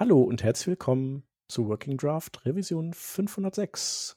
Hallo und herzlich willkommen zu Working Draft Revision 506.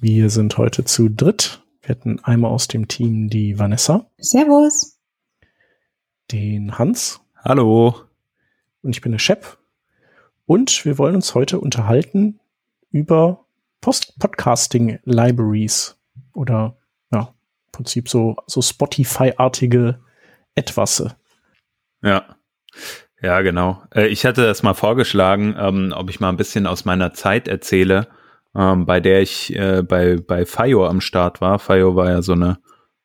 Wir sind heute zu dritt. Wir hatten einmal aus dem Team die Vanessa. Servus. Den Hans. Hallo. Und ich bin der Shep. Und wir wollen uns heute unterhalten über Post Podcasting Libraries oder ja, im Prinzip so, so Spotify-artige Etwasse. Ja. Ja, genau. Äh, ich hatte das mal vorgeschlagen, ähm, ob ich mal ein bisschen aus meiner Zeit erzähle, ähm, bei der ich äh, bei, bei FIO am Start war. FIO war ja so eine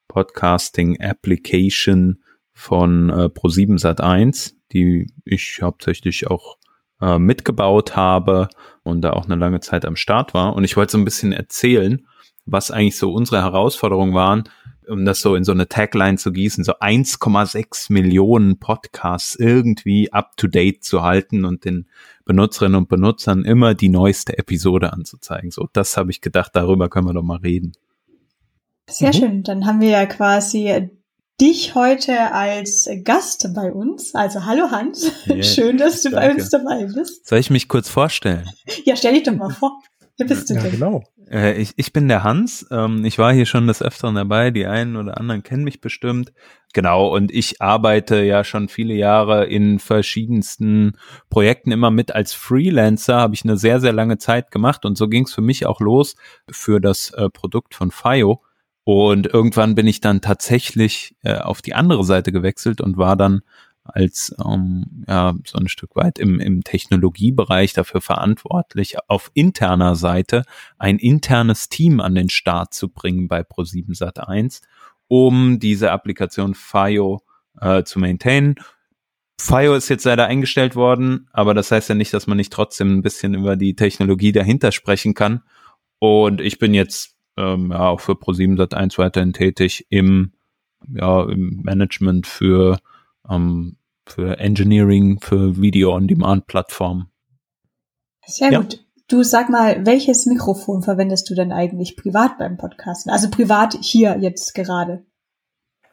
Podcasting-Application von äh, Pro7 Sat1, die ich hauptsächlich auch äh, mitgebaut habe und da auch eine lange Zeit am Start war. Und ich wollte so ein bisschen erzählen, was eigentlich so unsere Herausforderungen waren, um das so in so eine Tagline zu gießen, so 1,6 Millionen Podcasts irgendwie up to date zu halten und den Benutzerinnen und Benutzern immer die neueste Episode anzuzeigen. So, das habe ich gedacht, darüber können wir doch mal reden. Sehr mhm. schön. Dann haben wir ja quasi dich heute als Gast bei uns. Also hallo Hans. Yeah, Schön, dass du danke. bei uns dabei bist. Soll ich mich kurz vorstellen? Ja, stell dich doch mal vor. Wer bist du ja, denn? Genau. Äh, ich, ich bin der Hans. Ähm, ich war hier schon des Öfteren dabei. Die einen oder anderen kennen mich bestimmt. Genau. Und ich arbeite ja schon viele Jahre in verschiedensten Projekten immer mit als Freelancer. Habe ich eine sehr, sehr lange Zeit gemacht. Und so ging es für mich auch los für das äh, Produkt von FIO. Und irgendwann bin ich dann tatsächlich äh, auf die andere Seite gewechselt und war dann als ähm, ja, so ein Stück weit im, im Technologiebereich dafür verantwortlich, auf interner Seite ein internes Team an den Start zu bringen bei Pro7 Sat1, um diese Applikation FIO äh, zu maintainen. FIO ist jetzt leider eingestellt worden, aber das heißt ja nicht, dass man nicht trotzdem ein bisschen über die Technologie dahinter sprechen kann. Und ich bin jetzt ähm, ja auch für Pro7 Sat1 weiterhin tätig im, ja, im Management für ähm, für Engineering, für Video-on-Demand-Plattformen. Sehr ja. gut. Du sag mal, welches Mikrofon verwendest du denn eigentlich privat beim Podcasten? Also privat hier jetzt gerade.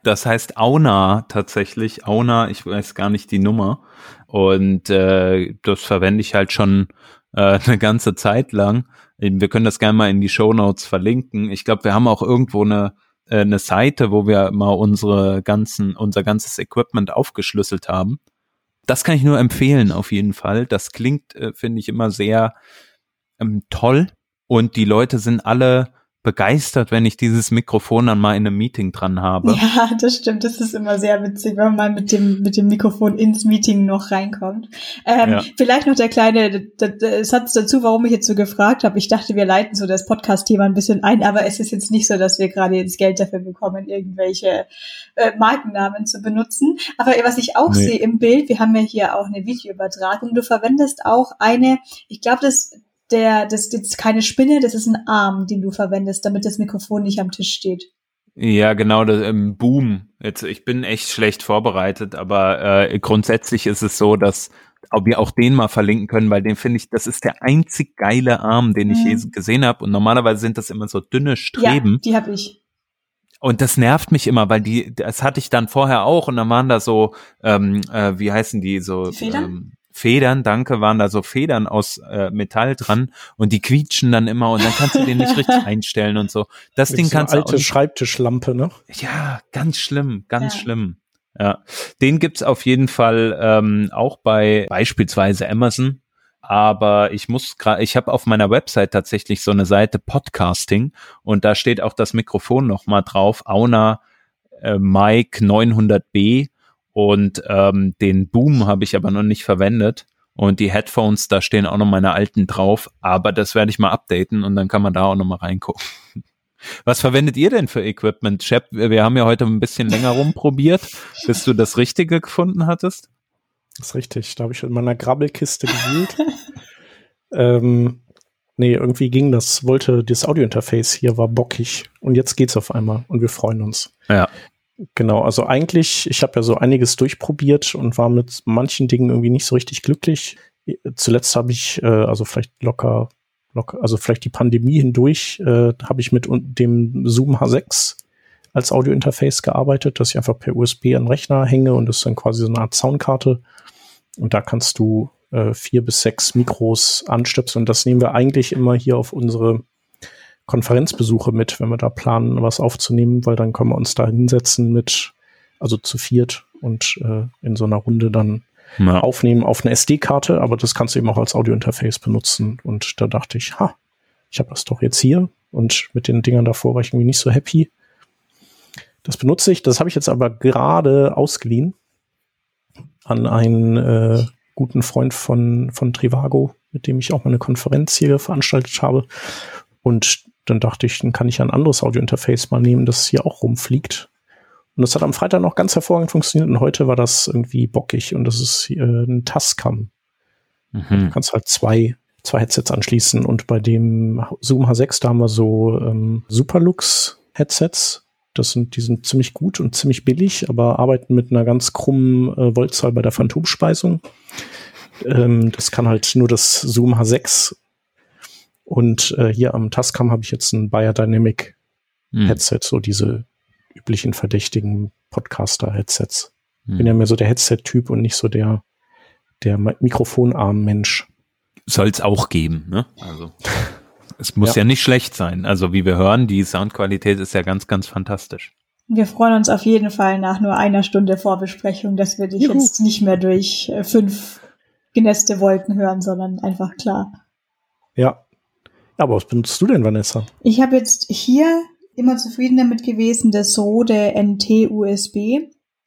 Das heißt Auna tatsächlich. Auna, ich weiß gar nicht die Nummer. Und äh, das verwende ich halt schon äh, eine ganze Zeit lang. Wir können das gerne mal in die Show Notes verlinken. Ich glaube, wir haben auch irgendwo eine eine Seite, wo wir mal unsere ganzen, unser ganzes Equipment aufgeschlüsselt haben. Das kann ich nur empfehlen, auf jeden Fall. Das klingt, äh, finde ich, immer sehr ähm, toll. Und die Leute sind alle begeistert, wenn ich dieses Mikrofon dann mal in einem Meeting dran habe. Ja, das stimmt. Das ist immer sehr witzig, wenn man mal mit dem, mit dem Mikrofon ins Meeting noch reinkommt. Ähm, ja. Vielleicht noch der kleine Satz dazu, warum ich jetzt so gefragt habe. Ich dachte, wir leiten so das Podcast-Thema ein bisschen ein, aber es ist jetzt nicht so, dass wir gerade jetzt Geld dafür bekommen, irgendwelche äh, Markennamen zu benutzen. Aber was ich auch nee. sehe im Bild, wir haben ja hier auch eine Videoübertragung. Du verwendest auch eine, ich glaube, das der, das ist keine Spinne, das ist ein Arm, den du verwendest, damit das Mikrofon nicht am Tisch steht. Ja, genau, das, ähm, Boom. Jetzt, ich bin echt schlecht vorbereitet, aber äh, grundsätzlich ist es so, dass ob wir auch den mal verlinken können, weil den finde ich, das ist der einzig geile Arm, den ich mhm. je gesehen habe. Und normalerweise sind das immer so dünne Streben. Ja, die habe ich. Und das nervt mich immer, weil die, das hatte ich dann vorher auch und dann waren da so, ähm, äh, wie heißen die so? Federn? Ähm, Federn, danke, waren da so Federn aus äh, Metall dran und die quietschen dann immer und dann kannst du den nicht richtig einstellen und so. Das Mit Ding so kannst du alte Schreibtischlampe, ne? Ja, ganz schlimm, ganz ja. schlimm. Ja, den gibt's auf jeden Fall ähm, auch bei beispielsweise Amazon, aber ich muss gerade, ich habe auf meiner Website tatsächlich so eine Seite Podcasting und da steht auch das Mikrofon nochmal drauf, Auna äh, Mic 900B und ähm, den Boom habe ich aber noch nicht verwendet. Und die Headphones, da stehen auch noch meine alten drauf, aber das werde ich mal updaten und dann kann man da auch noch mal reingucken. Was verwendet ihr denn für Equipment? Shep, wir haben ja heute ein bisschen länger rumprobiert, bis du das Richtige gefunden hattest. Das ist richtig. Da habe ich in meiner Grabbelkiste gewühlt. ähm, nee, irgendwie ging das, wollte das Audiointerface hier war bockig und jetzt geht's auf einmal und wir freuen uns. Ja. Genau, also eigentlich, ich habe ja so einiges durchprobiert und war mit manchen Dingen irgendwie nicht so richtig glücklich. Zuletzt habe ich, äh, also vielleicht locker, locker, also vielleicht die Pandemie hindurch, äh, habe ich mit dem Zoom H6 als Audiointerface gearbeitet, dass ich einfach per USB an den Rechner hänge und das ist dann quasi so eine Art Soundkarte. Und da kannst du äh, vier bis sechs Mikros anstöpseln. Und das nehmen wir eigentlich immer hier auf unsere Konferenzbesuche mit, wenn wir da planen, was aufzunehmen, weil dann können wir uns da hinsetzen mit, also zu viert und äh, in so einer Runde dann ja. aufnehmen auf eine SD-Karte, aber das kannst du eben auch als Audiointerface benutzen. Und da dachte ich, ha, ich habe das doch jetzt hier und mit den Dingern davor war ich irgendwie nicht so happy. Das benutze ich, das habe ich jetzt aber gerade ausgeliehen an einen äh, guten Freund von, von Trivago, mit dem ich auch mal eine Konferenz hier veranstaltet habe. Und dann dachte ich, dann kann ich ein anderes Audiointerface mal nehmen, das hier auch rumfliegt. Und das hat am Freitag noch ganz hervorragend funktioniert und heute war das irgendwie bockig und das ist äh, ein Tascam. Mhm. Du kannst halt zwei, zwei Headsets anschließen und bei dem Zoom H6, da haben wir so ähm, Superlux Headsets. Das sind, die sind ziemlich gut und ziemlich billig, aber arbeiten mit einer ganz krummen äh, Voltzahl bei der Phantomspeisung. Ähm, das kann halt nur das Zoom H6 und äh, hier am Tascam habe ich jetzt ein Biodynamic hm. Headset, so diese üblichen verdächtigen Podcaster-Headsets. Hm. Bin ja mehr so der Headset-Typ und nicht so der, der Mikrofonarm-Mensch. Soll es auch geben, ne? Also. Es muss ja. ja nicht schlecht sein. Also wie wir hören, die Soundqualität ist ja ganz, ganz fantastisch. Wir freuen uns auf jeden Fall nach nur einer Stunde Vorbesprechung, dass wir dich Juhu. jetzt nicht mehr durch äh, fünf genässte Wolken hören, sondern einfach klar. Ja, aber was benutzt du denn, Vanessa? Ich habe jetzt hier immer zufrieden damit gewesen, das Rode NT USB.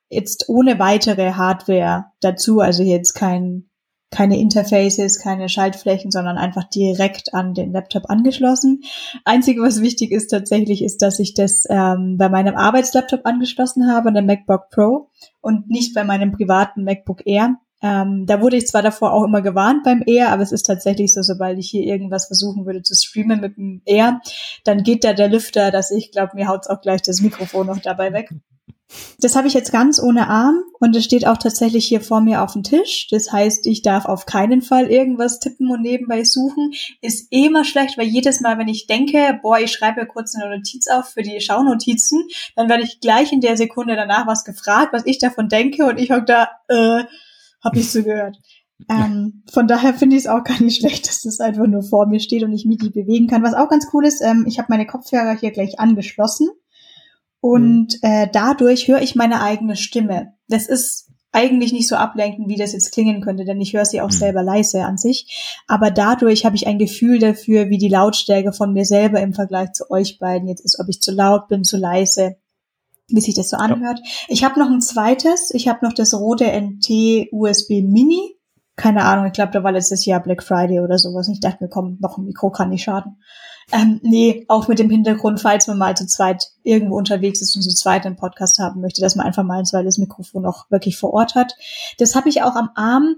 Jetzt ohne weitere Hardware dazu, also jetzt kein, keine Interfaces, keine Schaltflächen, sondern einfach direkt an den Laptop angeschlossen. Einzige, was wichtig ist tatsächlich, ist, dass ich das ähm, bei meinem Arbeitslaptop angeschlossen habe, der MacBook Pro, und nicht bei meinem privaten MacBook Air. Ähm, da wurde ich zwar davor auch immer gewarnt beim Air, aber es ist tatsächlich so, sobald ich hier irgendwas versuchen würde zu streamen mit dem Air, dann geht da der Lüfter, dass ich glaube, mir haut's auch gleich das Mikrofon noch dabei weg. Das habe ich jetzt ganz ohne Arm und es steht auch tatsächlich hier vor mir auf dem Tisch. Das heißt, ich darf auf keinen Fall irgendwas tippen und nebenbei suchen. Ist eh immer schlecht, weil jedes Mal, wenn ich denke, boah, ich schreibe kurz eine Notiz auf für die Schaunotizen, dann werde ich gleich in der Sekunde danach was gefragt, was ich davon denke und ich hocke da, äh, habe ich so gehört. Ähm, von daher finde ich es auch gar nicht schlecht, dass das einfach nur vor mir steht und ich mich nicht bewegen kann. Was auch ganz cool ist, ähm, ich habe meine Kopfhörer hier gleich angeschlossen und mhm. äh, dadurch höre ich meine eigene Stimme. Das ist eigentlich nicht so ablenkend, wie das jetzt klingen könnte, denn ich höre sie auch mhm. selber leise an sich. Aber dadurch habe ich ein Gefühl dafür, wie die Lautstärke von mir selber im Vergleich zu euch beiden jetzt ist, ob ich zu laut bin, zu leise wie sich das so anhört. Ja. Ich habe noch ein zweites. Ich habe noch das rote NT USB Mini. Keine Ahnung, ich glaube, da war letztes Jahr Black Friday oder sowas. Ich dachte mir, komm, noch ein Mikro kann nicht schaden. Ähm, nee, auch mit dem Hintergrund, falls man mal zu zweit irgendwo unterwegs ist und zu zweit einen Podcast haben möchte, dass man einfach mal ein zweites Mikrofon auch wirklich vor Ort hat. Das habe ich auch am Arm.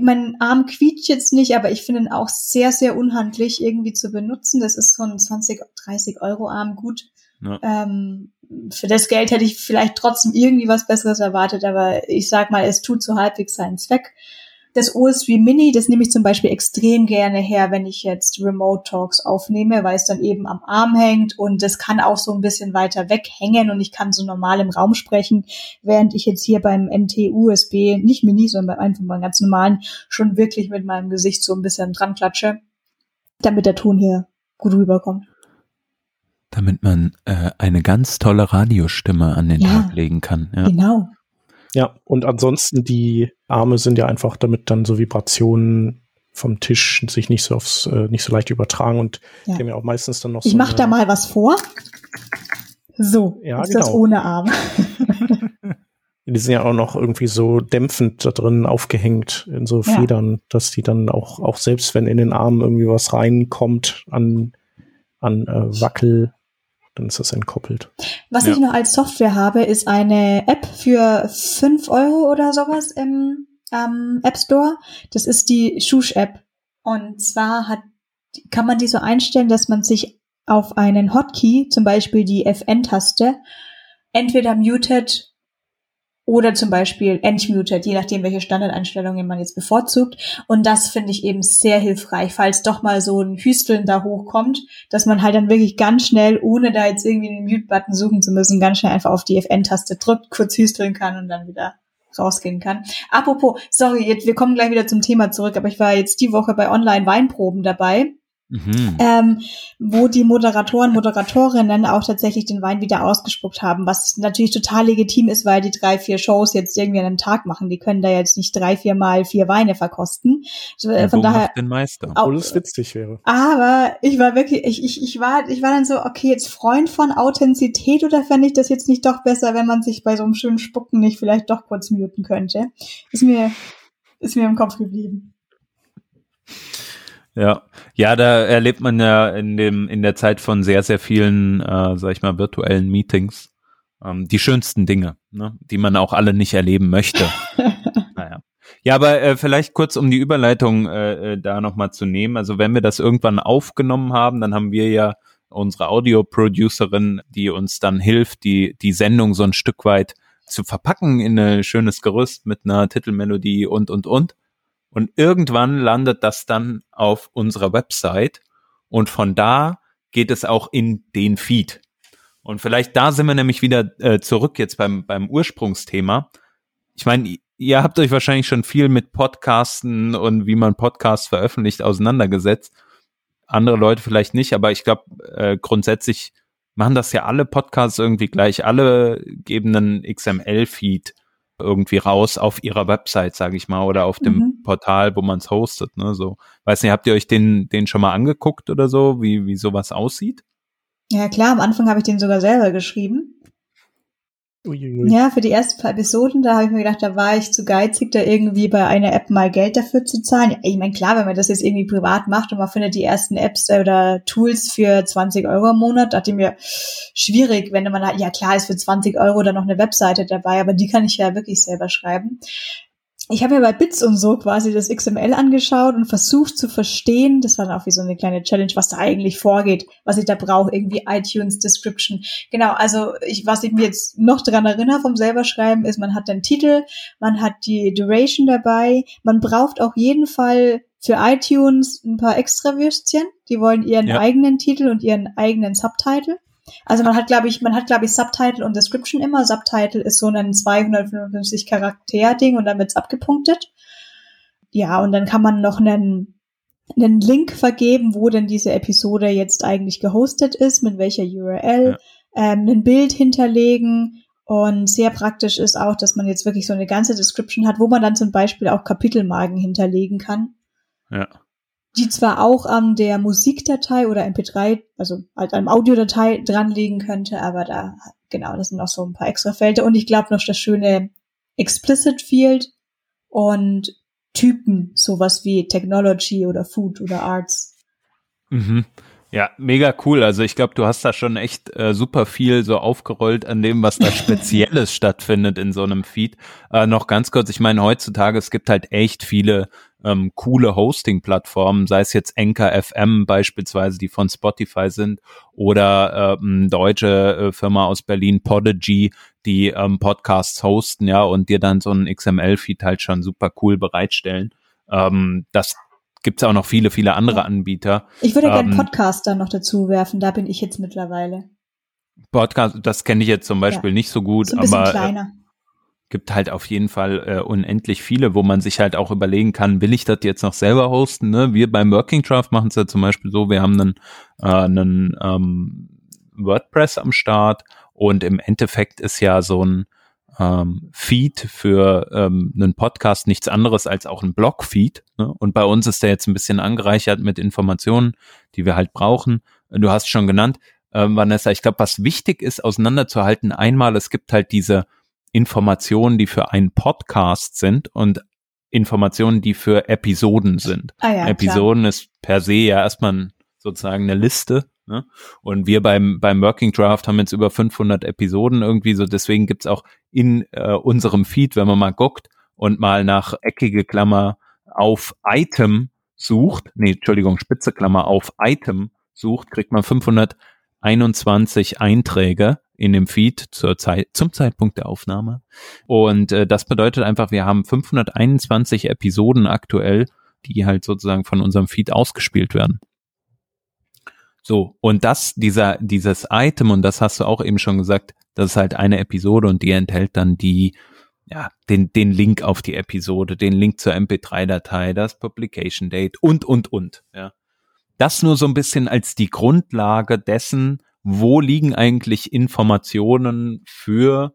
Mein Arm quietscht jetzt nicht, aber ich finde ihn auch sehr, sehr unhandlich irgendwie zu benutzen. Das ist so ein 20, 30 Euro Arm. Gut, ja. Ähm, für das Geld hätte ich vielleicht trotzdem irgendwie was Besseres erwartet, aber ich sag mal, es tut so halbwegs seinen Zweck. Das OSV Mini, das nehme ich zum Beispiel extrem gerne her, wenn ich jetzt Remote Talks aufnehme, weil es dann eben am Arm hängt und das kann auch so ein bisschen weiter weg hängen und ich kann so normal im Raum sprechen, während ich jetzt hier beim NT USB, nicht Mini, sondern einfach beim ganz normalen, schon wirklich mit meinem Gesicht so ein bisschen dran klatsche, damit der Ton hier gut rüberkommt damit man äh, eine ganz tolle Radiostimme an den ja, Tag legen kann. Ja. Genau. Ja, und ansonsten die Arme sind ja einfach, damit dann so Vibrationen vom Tisch sich nicht so aufs, äh, nicht so leicht übertragen und ja. die haben ja auch meistens dann noch ich so. Ich mach da mal was vor. So, ja, ist genau. das ohne Arm. die sind ja auch noch irgendwie so dämpfend da drin aufgehängt in so Federn, ja. dass die dann auch, auch selbst wenn in den Arm irgendwie was reinkommt an, an äh, Wackel, dann ist das entkoppelt. Was ja. ich noch als Software habe, ist eine App für fünf Euro oder sowas im ähm, App Store. Das ist die Shush-App. Und zwar hat, kann man die so einstellen, dass man sich auf einen Hotkey, zum Beispiel die FN-Taste, entweder mutet oder zum Beispiel entmutet, je nachdem, welche Standardeinstellungen man jetzt bevorzugt. Und das finde ich eben sehr hilfreich, falls doch mal so ein Hüsteln da hochkommt, dass man halt dann wirklich ganz schnell, ohne da jetzt irgendwie den Mute-Button suchen zu müssen, ganz schnell einfach auf die FN-Taste drückt, kurz hüsteln kann und dann wieder rausgehen kann. Apropos, sorry, jetzt, wir kommen gleich wieder zum Thema zurück, aber ich war jetzt die Woche bei Online-Weinproben dabei Mhm. Ähm, wo die Moderatoren, Moderatorinnen auch tatsächlich den Wein wieder ausgespuckt haben, was natürlich total legitim ist, weil die drei, vier Shows jetzt irgendwie an einem Tag machen. Die können da jetzt nicht drei, vier Mal vier Weine verkosten. Ja, Von daher. Den Meister. Obwohl es witzig wäre. Aber ich war wirklich, ich, ich, ich war, ich war dann so, okay, jetzt Freund von Authentizität oder fände ich das jetzt nicht doch besser, wenn man sich bei so einem schönen Spucken nicht vielleicht doch kurz muten könnte? Ist mir, ist mir im Kopf geblieben. Ja, ja, da erlebt man ja in dem in der Zeit von sehr sehr vielen, äh, sag ich mal, virtuellen Meetings ähm, die schönsten Dinge, ne? die man auch alle nicht erleben möchte. naja. Ja, aber äh, vielleicht kurz um die Überleitung äh, äh da nochmal zu nehmen. Also wenn wir das irgendwann aufgenommen haben, dann haben wir ja unsere Audio-Producerin, die uns dann hilft, die die Sendung so ein Stück weit zu verpacken in ein schönes Gerüst mit einer Titelmelodie und und und. Und irgendwann landet das dann auf unserer Website und von da geht es auch in den Feed. Und vielleicht da sind wir nämlich wieder äh, zurück jetzt beim, beim Ursprungsthema. Ich meine, ihr habt euch wahrscheinlich schon viel mit Podcasten und wie man Podcasts veröffentlicht auseinandergesetzt. Andere Leute vielleicht nicht, aber ich glaube, äh, grundsätzlich machen das ja alle Podcasts irgendwie gleich. Alle geben einen XML-Feed irgendwie raus auf ihrer Website, sage ich mal, oder auf dem mhm. Portal, wo man es hostet. Ne? So, weiß nicht, habt ihr euch den, den schon mal angeguckt oder so, wie, wie sowas aussieht? Ja klar, am Anfang habe ich den sogar selber geschrieben. Uiuiui. Ja, für die ersten paar Episoden, da habe ich mir gedacht, da war ich zu geizig, da irgendwie bei einer App mal Geld dafür zu zahlen. Ich meine, klar, wenn man das jetzt irgendwie privat macht und man findet die ersten Apps oder Tools für 20 Euro im Monat, dachte ich mir, schwierig, wenn man halt, ja klar, ist für 20 Euro dann noch eine Webseite dabei, aber die kann ich ja wirklich selber schreiben ich habe mir bei Bits und so quasi das XML angeschaut und versucht zu verstehen, das war dann auch wie so eine kleine Challenge, was da eigentlich vorgeht, was ich da brauche, irgendwie iTunes Description. Genau, also ich, was ich mir jetzt noch dran erinnere vom selber schreiben, ist, man hat den Titel, man hat die Duration dabei, man braucht auch jeden Fall für iTunes ein paar extra Würstchen, die wollen ihren ja. eigenen Titel und ihren eigenen Subtitle. Also man hat, glaube ich, man hat, glaube ich, Subtitle und Description immer. Subtitle ist so ein 255 Charakter-Ding und dann wird's abgepunktet. Ja, und dann kann man noch einen, einen Link vergeben, wo denn diese Episode jetzt eigentlich gehostet ist, mit welcher URL, ja. ähm, ein Bild hinterlegen. Und sehr praktisch ist auch, dass man jetzt wirklich so eine ganze Description hat, wo man dann zum Beispiel auch Kapitelmarken hinterlegen kann. Ja die zwar auch an der Musikdatei oder MP3, also halt an Audiodatei dranlegen könnte, aber da, genau, das sind noch so ein paar extra Felder. Und ich glaube noch das schöne Explicit Field und Typen, sowas wie Technology oder Food oder Arts. Mhm. Ja, mega cool. Also ich glaube, du hast da schon echt äh, super viel so aufgerollt an dem, was da Spezielles stattfindet in so einem Feed. Äh, noch ganz kurz, ich meine, heutzutage, es gibt halt echt viele ähm, coole Hosting-Plattformen, sei es jetzt Anchor FM beispielsweise, die von Spotify sind, oder ähm, deutsche äh, Firma aus Berlin, Podigy, die ähm, Podcasts hosten, ja, und dir dann so einen XML-Feed halt schon super cool bereitstellen. Ähm, das gibt es auch noch viele, viele andere Anbieter. Ich würde gerne ähm, Podcast dann noch dazu werfen, da bin ich jetzt mittlerweile. Podcast, das kenne ich jetzt zum Beispiel ja. nicht so gut, so aber äh, kleiner. Gibt halt auf jeden Fall äh, unendlich viele, wo man sich halt auch überlegen kann, will ich das jetzt noch selber hosten? Ne? Wir beim Working Draft machen es ja zum Beispiel so, wir haben einen, äh, einen ähm, WordPress am Start und im Endeffekt ist ja so ein ähm, Feed für ähm, einen Podcast nichts anderes als auch ein Blog-Feed. Ne? Und bei uns ist der jetzt ein bisschen angereichert mit Informationen, die wir halt brauchen. Du hast schon genannt, äh, Vanessa, ich glaube, was wichtig ist, auseinanderzuhalten, einmal, es gibt halt diese Informationen, die für einen Podcast sind und Informationen, die für Episoden sind. Ah ja, Episoden klar. ist per se ja erstmal sozusagen eine Liste. Ne? Und wir beim, beim Working Draft haben jetzt über 500 Episoden irgendwie so. Deswegen gibt's auch in äh, unserem Feed, wenn man mal guckt und mal nach eckige Klammer auf Item sucht, nee, Entschuldigung, spitze Klammer auf Item sucht, kriegt man 521 Einträge in dem Feed zur Zeit, zum Zeitpunkt der Aufnahme. Und äh, das bedeutet einfach, wir haben 521 Episoden aktuell, die halt sozusagen von unserem Feed ausgespielt werden. So, und das, dieser, dieses Item, und das hast du auch eben schon gesagt, das ist halt eine Episode und die enthält dann die, ja, den, den Link auf die Episode, den Link zur MP3-Datei, das Publication Date und, und, und, ja. Das nur so ein bisschen als die Grundlage dessen, wo liegen eigentlich Informationen für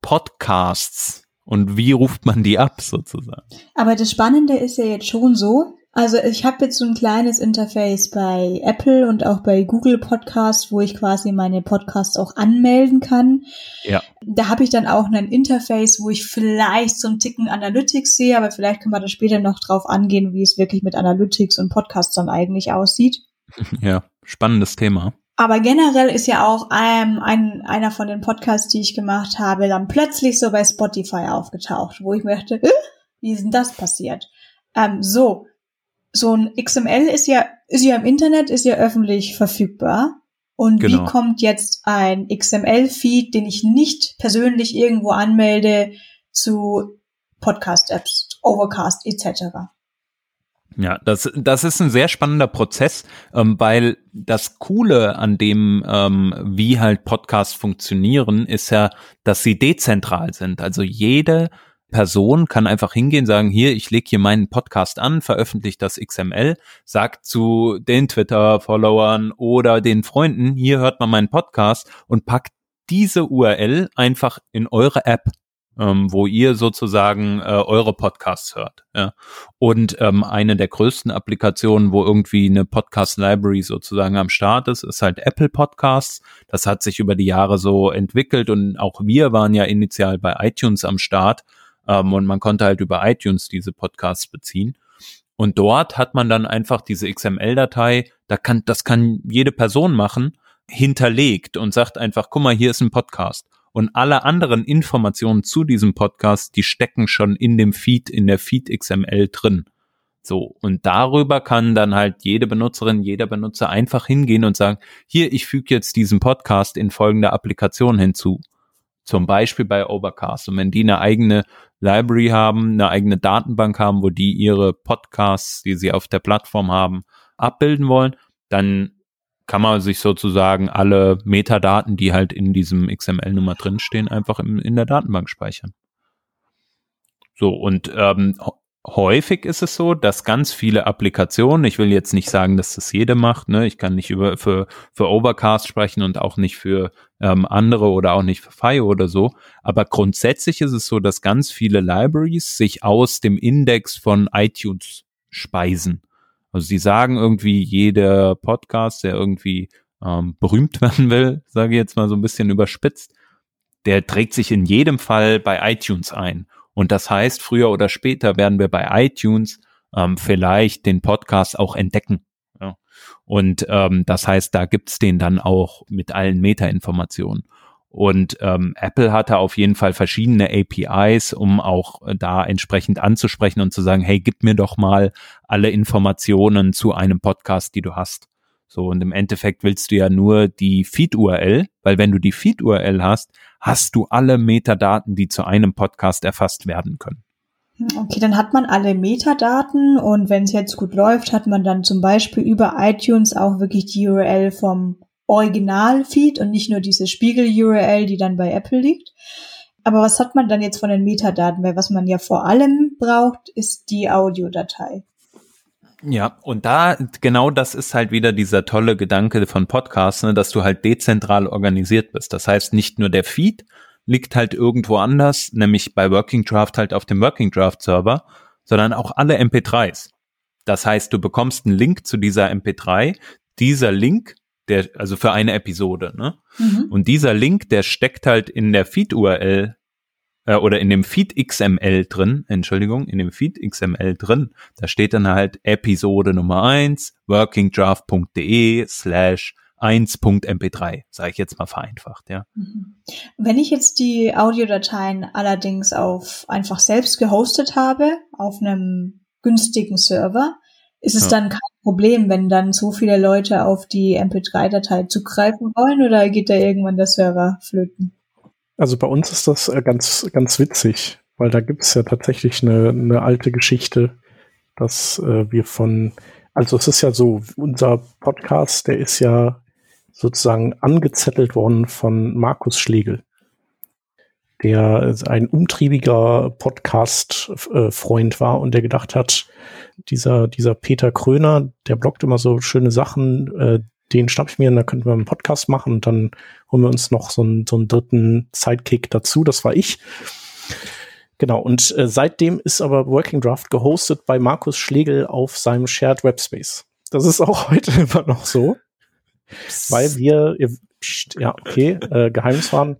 Podcasts und wie ruft man die ab sozusagen. Aber das Spannende ist ja jetzt schon so, also ich habe jetzt so ein kleines Interface bei Apple und auch bei Google Podcasts, wo ich quasi meine Podcasts auch anmelden kann. Ja. Da habe ich dann auch ein Interface, wo ich vielleicht so einen Ticken Analytics sehe, aber vielleicht können wir da später noch drauf angehen, wie es wirklich mit Analytics und Podcasts dann eigentlich aussieht. Ja, spannendes Thema. Aber generell ist ja auch ähm, ein, einer von den Podcasts, die ich gemacht habe, dann plötzlich so bei Spotify aufgetaucht, wo ich mir dachte, äh, wie ist denn das passiert? Ähm, so, so ein XML ist ja, ist ja im Internet, ist ja öffentlich verfügbar. Und genau. wie kommt jetzt ein XML-Feed, den ich nicht persönlich irgendwo anmelde, zu Podcast-Apps, Overcast etc.? Ja, das, das ist ein sehr spannender Prozess, ähm, weil das Coole an dem, ähm, wie halt Podcasts funktionieren, ist ja, dass sie dezentral sind. Also jede Person kann einfach hingehen, sagen, hier, ich lege hier meinen Podcast an, veröffentliche das XML, sagt zu den Twitter-Followern oder den Freunden, hier hört man meinen Podcast und packt diese URL einfach in eure App, ähm, wo ihr sozusagen äh, eure Podcasts hört. Ja. Und ähm, eine der größten Applikationen, wo irgendwie eine Podcast-Library sozusagen am Start ist, ist halt Apple Podcasts. Das hat sich über die Jahre so entwickelt und auch wir waren ja initial bei iTunes am Start ähm, und man konnte halt über iTunes diese Podcasts beziehen. Und dort hat man dann einfach diese XML-Datei, da kann, das kann jede Person machen, hinterlegt und sagt einfach, guck mal, hier ist ein Podcast. Und alle anderen Informationen zu diesem Podcast, die stecken schon in dem Feed, in der Feed XML drin. So. Und darüber kann dann halt jede Benutzerin, jeder Benutzer einfach hingehen und sagen, hier, ich füge jetzt diesen Podcast in folgender Applikation hinzu. Zum Beispiel bei Overcast. Und wenn die eine eigene Library haben, eine eigene Datenbank haben, wo die ihre Podcasts, die sie auf der Plattform haben, abbilden wollen, dann kann man sich sozusagen alle Metadaten, die halt in diesem XML-Nummer drinstehen, einfach in, in der Datenbank speichern. So, und ähm, häufig ist es so, dass ganz viele Applikationen, ich will jetzt nicht sagen, dass das jede macht, ne, ich kann nicht über für, für Overcast sprechen und auch nicht für ähm, andere oder auch nicht für Fire oder so, aber grundsätzlich ist es so, dass ganz viele Libraries sich aus dem Index von iTunes speisen. Also sie sagen irgendwie, jeder Podcast, der irgendwie ähm, berühmt werden will, sage ich jetzt mal so ein bisschen überspitzt, der trägt sich in jedem Fall bei iTunes ein. Und das heißt, früher oder später werden wir bei iTunes ähm, vielleicht den Podcast auch entdecken. Ja. Und ähm, das heißt, da gibt's den dann auch mit allen Meta-Informationen. Und ähm, Apple hatte auf jeden Fall verschiedene APIs, um auch da entsprechend anzusprechen und zu sagen, hey, gib mir doch mal alle Informationen zu einem Podcast, die du hast. So, und im Endeffekt willst du ja nur die Feed-URL, weil wenn du die Feed-URL hast, hast du alle Metadaten, die zu einem Podcast erfasst werden können. Okay, dann hat man alle Metadaten und wenn es jetzt gut läuft, hat man dann zum Beispiel über iTunes auch wirklich die URL vom Original-Feed und nicht nur diese Spiegel-URL, die dann bei Apple liegt. Aber was hat man dann jetzt von den Metadaten? Weil was man ja vor allem braucht, ist die Audiodatei. Ja, und da, genau das ist halt wieder dieser tolle Gedanke von Podcasts, ne, dass du halt dezentral organisiert bist. Das heißt, nicht nur der Feed liegt halt irgendwo anders, nämlich bei Working Draft halt auf dem Working Draft Server, sondern auch alle MP3s. Das heißt, du bekommst einen Link zu dieser MP3. Dieser Link, der, also für eine Episode, ne? Mhm. Und dieser Link, der steckt halt in der Feed-URL äh, oder in dem Feed XML drin, Entschuldigung, in dem Feed XML drin. Da steht dann halt Episode Nummer eins workingdraft.de slash 1.mp3, sage ich jetzt mal vereinfacht, ja. Mhm. Wenn ich jetzt die Audiodateien allerdings auf einfach selbst gehostet habe, auf einem günstigen Server, ist es ja. dann kein Problem, wenn dann so viele Leute auf die MP3-Datei zugreifen wollen oder geht da irgendwann der Server flöten? Also bei uns ist das äh, ganz, ganz witzig, weil da gibt es ja tatsächlich eine, eine alte Geschichte, dass äh, wir von, also es ist ja so, unser Podcast, der ist ja sozusagen angezettelt worden von Markus Schlegel, der ein umtriebiger Podcast-Freund war und der gedacht hat, dieser, dieser Peter Kröner, der bloggt immer so schöne Sachen, äh, den schnapp ich mir und da könnten wir einen Podcast machen und dann holen wir uns noch so einen, so einen dritten Sidekick dazu. Das war ich. Genau, und äh, seitdem ist aber Working Draft gehostet bei Markus Schlegel auf seinem Shared Webspace. Das ist auch heute immer noch so weil wir, ja, okay, äh, Geheimnis waren,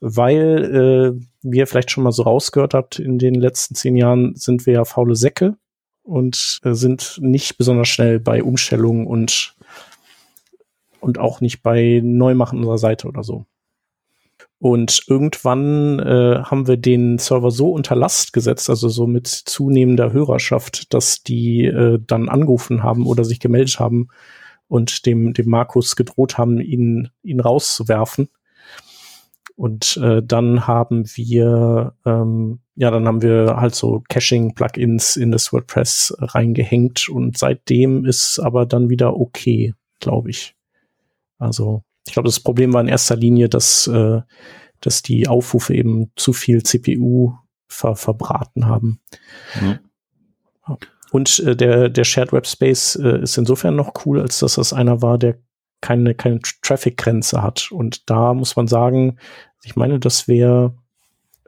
weil äh, wie ihr vielleicht schon mal so rausgehört habt, in den letzten zehn Jahren sind wir ja faule Säcke und äh, sind nicht besonders schnell bei Umstellungen und und auch nicht bei Neumachen unserer Seite oder so. Und irgendwann äh, haben wir den Server so unter Last gesetzt, also so mit zunehmender Hörerschaft, dass die äh, dann angerufen haben oder sich gemeldet haben, und dem, dem Markus gedroht haben, ihn, ihn rauszuwerfen. Und äh, dann haben wir, ähm, ja, dann haben wir halt so Caching-Plugins in das WordPress reingehängt und seitdem ist aber dann wieder okay, glaube ich. Also ich glaube, das Problem war in erster Linie, dass, äh, dass die Aufrufe eben zu viel CPU ver verbraten haben. Mhm. Und äh, der, der Shared Web Space äh, ist insofern noch cool, als dass das einer war, der keine, keine Traffic-Grenze hat. Und da muss man sagen, ich meine, das wäre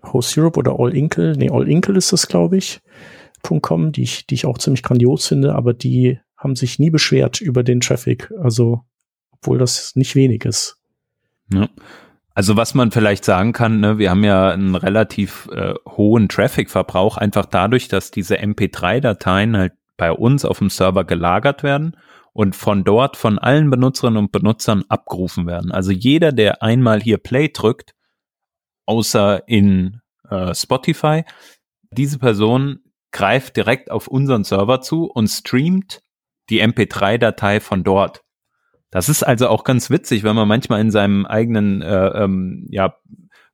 Host Europe oder All Inkle, nee, All Inkle ist das, glaube ich, .com, die ich, die ich auch ziemlich grandios finde, aber die haben sich nie beschwert über den Traffic. Also, obwohl das nicht wenig ist. Ja. Also was man vielleicht sagen kann, ne, wir haben ja einen relativ äh, hohen Traffic-Verbrauch, einfach dadurch, dass diese MP3-Dateien halt bei uns auf dem Server gelagert werden und von dort von allen Benutzerinnen und Benutzern abgerufen werden. Also jeder, der einmal hier Play drückt, außer in äh, Spotify, diese Person greift direkt auf unseren Server zu und streamt die MP3-Datei von dort. Das ist also auch ganz witzig, wenn man manchmal in seinem eigenen äh, ähm, ja,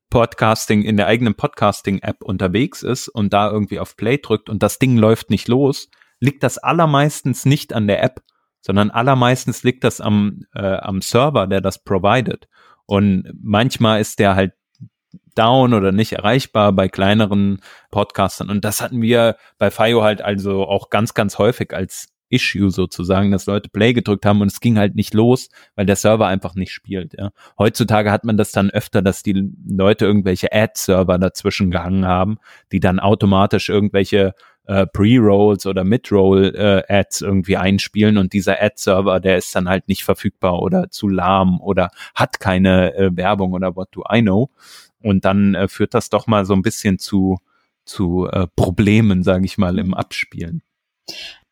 Podcasting, in der eigenen Podcasting-App unterwegs ist und da irgendwie auf Play drückt und das Ding läuft nicht los, liegt das allermeistens nicht an der App, sondern allermeistens liegt das am, äh, am Server, der das provided. Und manchmal ist der halt down oder nicht erreichbar bei kleineren Podcastern. Und das hatten wir bei FIO halt also auch ganz, ganz häufig als Issue sozusagen, dass Leute Play gedrückt haben und es ging halt nicht los, weil der Server einfach nicht spielt. Ja. Heutzutage hat man das dann öfter, dass die Leute irgendwelche Ad-Server dazwischen gehangen haben, die dann automatisch irgendwelche äh, Pre-Rolls oder Mid-Roll-Ads äh, irgendwie einspielen und dieser Ad-Server, der ist dann halt nicht verfügbar oder zu lahm oder hat keine äh, Werbung oder what do I know. Und dann äh, führt das doch mal so ein bisschen zu, zu äh, Problemen, sage ich mal, im Abspielen.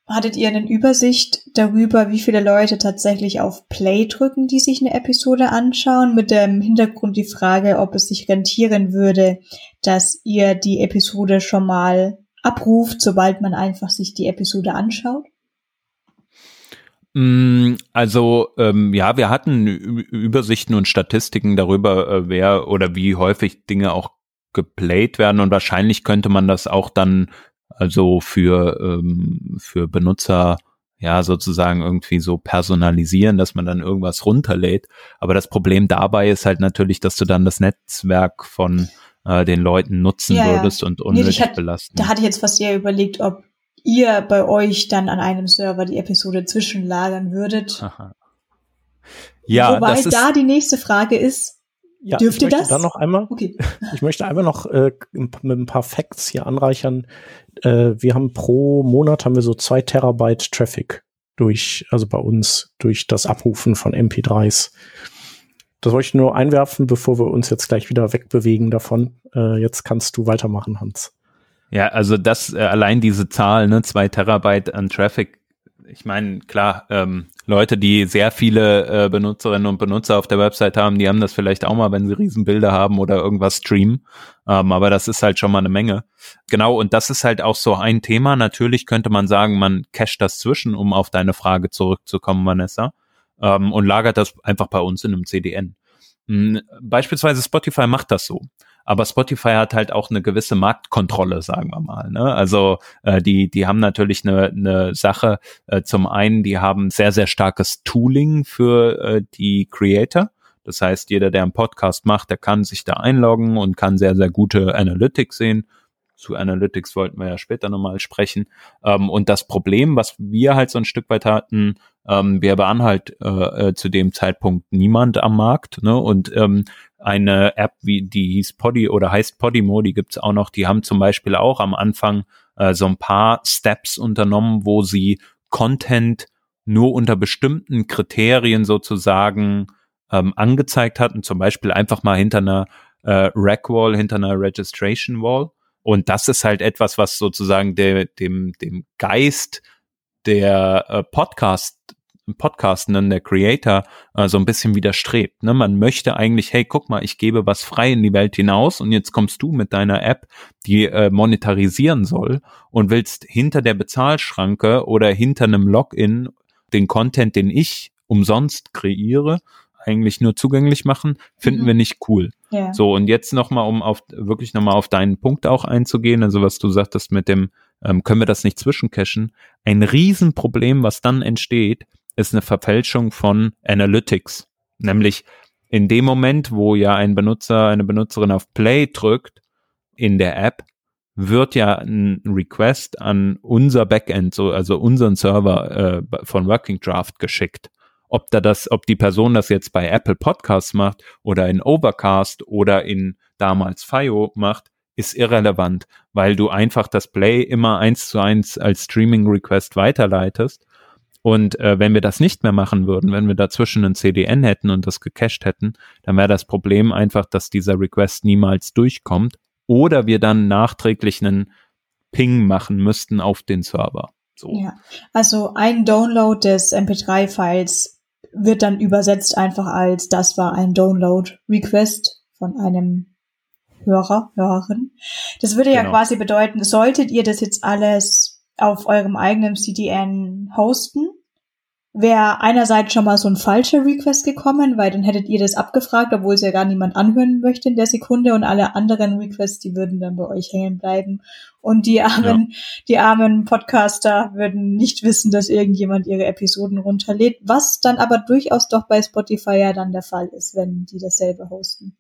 Hattet ihr eine Übersicht darüber, wie viele Leute tatsächlich auf Play drücken, die sich eine Episode anschauen? Mit dem Hintergrund die Frage, ob es sich rentieren würde, dass ihr die Episode schon mal abruft, sobald man einfach sich die Episode anschaut? Mm, also ähm, ja, wir hatten Übersichten und Statistiken darüber, äh, wer oder wie häufig Dinge auch geplayt werden und wahrscheinlich könnte man das auch dann also für, ähm, für Benutzer ja sozusagen irgendwie so personalisieren, dass man dann irgendwas runterlädt. Aber das Problem dabei ist halt natürlich, dass du dann das Netzwerk von äh, den Leuten nutzen ja, würdest und unnötig nee, hat, belasten. Da hatte ich jetzt fast eher überlegt, ob ihr bei euch dann an einem Server die Episode zwischenlagern würdet. Aha. Ja, Wobei da die nächste Frage ist, Ja, Dürft ihr das? Dann noch einmal, okay. ich möchte einfach noch äh, mit ein paar Facts hier anreichern. Äh, wir haben pro Monat haben wir so zwei Terabyte Traffic durch, also bei uns durch das Abrufen von MP3s. Das wollte ich nur einwerfen, bevor wir uns jetzt gleich wieder wegbewegen davon. Äh, jetzt kannst du weitermachen, Hans. Ja, also das äh, allein diese Zahl, ne, zwei Terabyte an Traffic. Ich meine, klar, ähm, Leute, die sehr viele äh, Benutzerinnen und Benutzer auf der Website haben, die haben das vielleicht auch mal, wenn sie Riesenbilder haben oder irgendwas streamen. Ähm, aber das ist halt schon mal eine Menge. Genau, und das ist halt auch so ein Thema. Natürlich könnte man sagen, man cached das zwischen, um auf deine Frage zurückzukommen, Vanessa, ähm, und lagert das einfach bei uns in einem CDN. Hm, beispielsweise Spotify macht das so aber Spotify hat halt auch eine gewisse Marktkontrolle, sagen wir mal. Ne? Also äh, die, die haben natürlich eine, eine Sache. Äh, zum einen, die haben sehr, sehr starkes Tooling für äh, die Creator. Das heißt, jeder, der einen Podcast macht, der kann sich da einloggen und kann sehr, sehr gute Analytics sehen. Zu Analytics wollten wir ja später nochmal sprechen. Ähm, und das Problem, was wir halt so ein Stück weit hatten, ähm, wir waren halt äh, äh, zu dem Zeitpunkt niemand am Markt. Ne? Und ähm, eine App, wie die hieß Poddy oder heißt Podimo, die gibt's auch noch, die haben zum Beispiel auch am Anfang äh, so ein paar Steps unternommen, wo sie Content nur unter bestimmten Kriterien sozusagen ähm, angezeigt hatten, zum Beispiel einfach mal hinter einer äh, Rack-Wall, hinter einer Registration-Wall. Und das ist halt etwas, was sozusagen der, dem, dem Geist der äh, Podcast Podcastenden, der Creator, äh, so ein bisschen widerstrebt. Ne? Man möchte eigentlich, hey, guck mal, ich gebe was frei in die Welt hinaus und jetzt kommst du mit deiner App, die äh, monetarisieren soll und willst hinter der Bezahlschranke oder hinter einem Login den Content, den ich umsonst kreiere, eigentlich nur zugänglich machen, finden mhm. wir nicht cool. Ja. So, und jetzt nochmal, um auf wirklich nochmal auf deinen Punkt auch einzugehen, also was du sagtest mit dem, ähm, können wir das nicht zwischencachen, ein Riesenproblem, was dann entsteht, ist eine Verfälschung von Analytics. Nämlich in dem Moment, wo ja ein Benutzer, eine Benutzerin auf Play drückt in der App, wird ja ein Request an unser Backend, so, also unseren Server äh, von Working Draft geschickt. Ob da das, ob die Person das jetzt bei Apple Podcasts macht oder in Overcast oder in damals FIO macht, ist irrelevant, weil du einfach das Play immer eins zu eins als Streaming Request weiterleitest und äh, wenn wir das nicht mehr machen würden, wenn wir dazwischen ein CDN hätten und das gecached hätten, dann wäre das Problem einfach, dass dieser Request niemals durchkommt oder wir dann nachträglich einen Ping machen müssten auf den Server. So. Ja, also ein Download des MP3-Files wird dann übersetzt einfach als das war ein Download-Request von einem Hörer, Hörerin. Das würde genau. ja quasi bedeuten, solltet ihr das jetzt alles auf eurem eigenen CDN hosten, wäre einerseits schon mal so ein falscher Request gekommen, weil dann hättet ihr das abgefragt, obwohl es ja gar niemand anhören möchte in der Sekunde und alle anderen Requests, die würden dann bei euch hängen bleiben. Und die armen, ja. die armen Podcaster würden nicht wissen, dass irgendjemand ihre Episoden runterlädt, was dann aber durchaus doch bei Spotify ja dann der Fall ist, wenn die dasselbe hosten.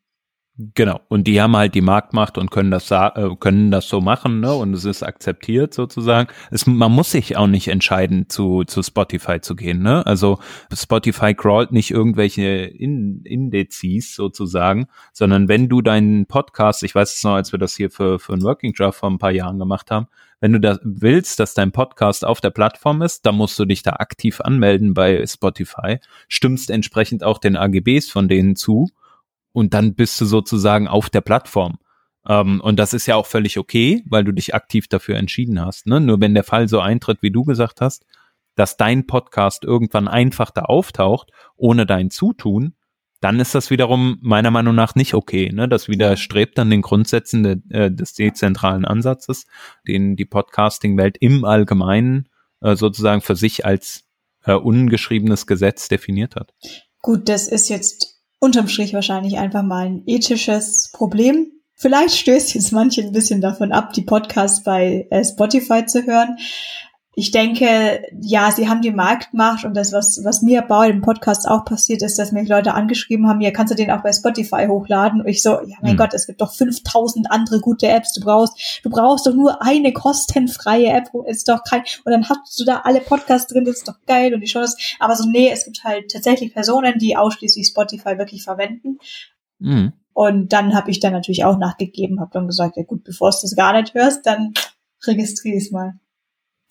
Genau. Und die haben halt die Marktmacht und können das äh, können das so machen, ne? Und es ist akzeptiert sozusagen. Es, man muss sich auch nicht entscheiden, zu, zu Spotify zu gehen, ne? Also Spotify crawlt nicht irgendwelche In Indizes sozusagen, sondern wenn du deinen Podcast, ich weiß es noch, als wir das hier für, für ein Working Draft vor ein paar Jahren gemacht haben, wenn du da willst, dass dein Podcast auf der Plattform ist, dann musst du dich da aktiv anmelden bei Spotify, stimmst entsprechend auch den AGBs von denen zu und dann bist du sozusagen auf der Plattform. Ähm, und das ist ja auch völlig okay, weil du dich aktiv dafür entschieden hast. Ne? Nur wenn der Fall so eintritt, wie du gesagt hast, dass dein Podcast irgendwann einfach da auftaucht, ohne dein Zutun, dann ist das wiederum meiner Meinung nach nicht okay. Ne? Das widerstrebt dann den Grundsätzen de, äh, des dezentralen Ansatzes, den die Podcasting-Welt im Allgemeinen äh, sozusagen für sich als äh, ungeschriebenes Gesetz definiert hat. Gut, das ist jetzt unterm Strich wahrscheinlich einfach mal ein ethisches Problem. Vielleicht stößt jetzt manche ein bisschen davon ab, die Podcasts bei äh, Spotify zu hören ich denke, ja, sie haben die Marktmacht und das, was, was mir bei dem Podcast auch passiert ist, dass mich Leute angeschrieben haben, ja, kannst du den auch bei Spotify hochladen? Und ich so, ja, mein mhm. Gott, es gibt doch 5000 andere gute Apps, du brauchst, du brauchst doch nur eine kostenfreie App, ist doch kein, und dann hast du da alle Podcasts drin, das ist doch geil und die Shows, aber so, nee, es gibt halt tatsächlich Personen, die ausschließlich Spotify wirklich verwenden Mhm. Und dann habe ich dann natürlich auch nachgegeben, habe dann gesagt, ja gut, bevor du es gar nicht hörst, dann registriere es mal.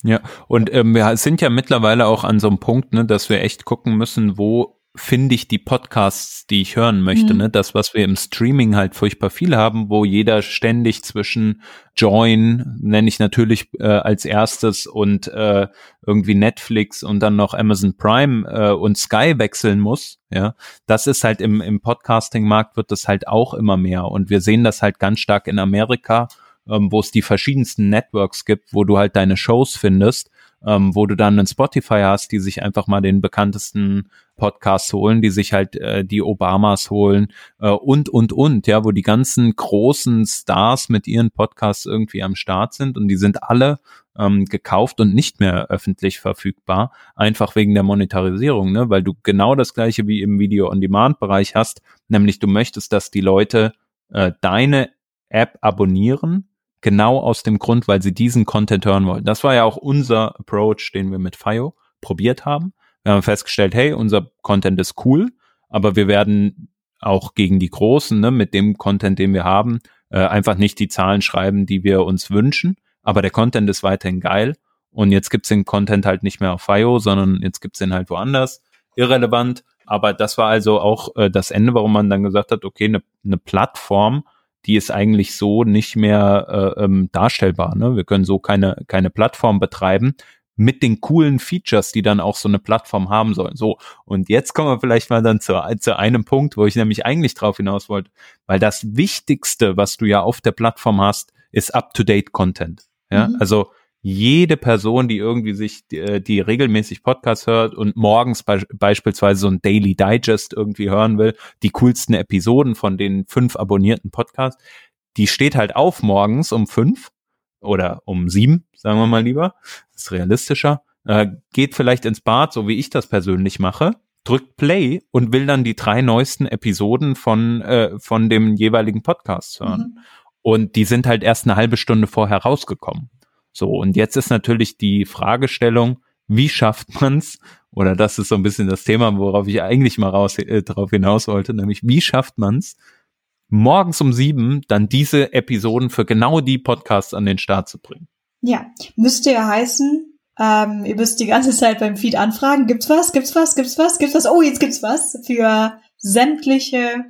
Ja, und ähm, wir sind ja mittlerweile auch an so einem Punkt, ne, dass wir echt gucken müssen, wo finde ich die Podcasts, die ich hören möchte. Mhm. Ne? Das, was wir im Streaming halt furchtbar viel haben, wo jeder ständig zwischen Join, nenne ich natürlich äh, als erstes, und äh, irgendwie Netflix und dann noch Amazon Prime äh, und Sky wechseln muss. Ja, das ist halt im, im Podcasting-Markt wird das halt auch immer mehr. Und wir sehen das halt ganz stark in Amerika, ähm, wo es die verschiedensten Networks gibt, wo du halt deine Shows findest ähm, wo du dann einen Spotify hast, die sich einfach mal den bekanntesten Podcasts holen, die sich halt äh, die Obamas holen äh, und, und, und, ja, wo die ganzen großen Stars mit ihren Podcasts irgendwie am Start sind und die sind alle ähm, gekauft und nicht mehr öffentlich verfügbar, einfach wegen der Monetarisierung, ne? weil du genau das gleiche wie im Video-on-Demand-Bereich hast, nämlich du möchtest, dass die Leute äh, deine App abonnieren, genau aus dem Grund, weil sie diesen Content hören wollen. Das war ja auch unser Approach, den wir mit FIO probiert haben. Wir haben festgestellt, hey, unser Content ist cool, aber wir werden auch gegen die Großen, ne, mit dem Content, den wir haben, äh, einfach nicht die Zahlen schreiben, die wir uns wünschen. Aber der Content ist weiterhin geil. Und jetzt gibt's den Content halt nicht mehr auf FIO, sondern jetzt gibt's den halt woanders. Irrelevant. Aber das war also auch äh, das Ende, warum man dann gesagt hat, okay, eine ne Plattform, die ist eigentlich so nicht mehr äh, ähm, darstellbar. Ne? Wir können so keine, keine Plattform betreiben mit den coolen Features, die dann auch so eine Plattform haben sollen. So, und jetzt kommen wir vielleicht mal dann zu, zu einem Punkt, wo ich nämlich eigentlich drauf hinaus wollte, weil das Wichtigste, was du ja auf der Plattform hast, ist up-to-date Content. Ja, mhm. also jede Person, die irgendwie sich, die, äh, die regelmäßig Podcasts hört und morgens be beispielsweise so ein Daily Digest irgendwie hören will, die coolsten Episoden von den fünf abonnierten Podcasts, die steht halt auf morgens um fünf oder um sieben, sagen wir mal lieber, das ist realistischer, äh, geht vielleicht ins Bad, so wie ich das persönlich mache, drückt Play und will dann die drei neuesten Episoden von, äh, von dem jeweiligen Podcast hören. Mhm. Und die sind halt erst eine halbe Stunde vorher rausgekommen. So, und jetzt ist natürlich die Fragestellung, wie schafft man's? Oder das ist so ein bisschen das Thema, worauf ich eigentlich mal raus, äh, darauf hinaus wollte, nämlich wie schafft man's, morgens um sieben dann diese Episoden für genau die Podcasts an den Start zu bringen? Ja, müsste ja heißen, ähm, ihr müsst die ganze Zeit beim Feed anfragen, gibt's was, gibt's was, gibt's was, gibt's was, oh, jetzt gibt's was für sämtliche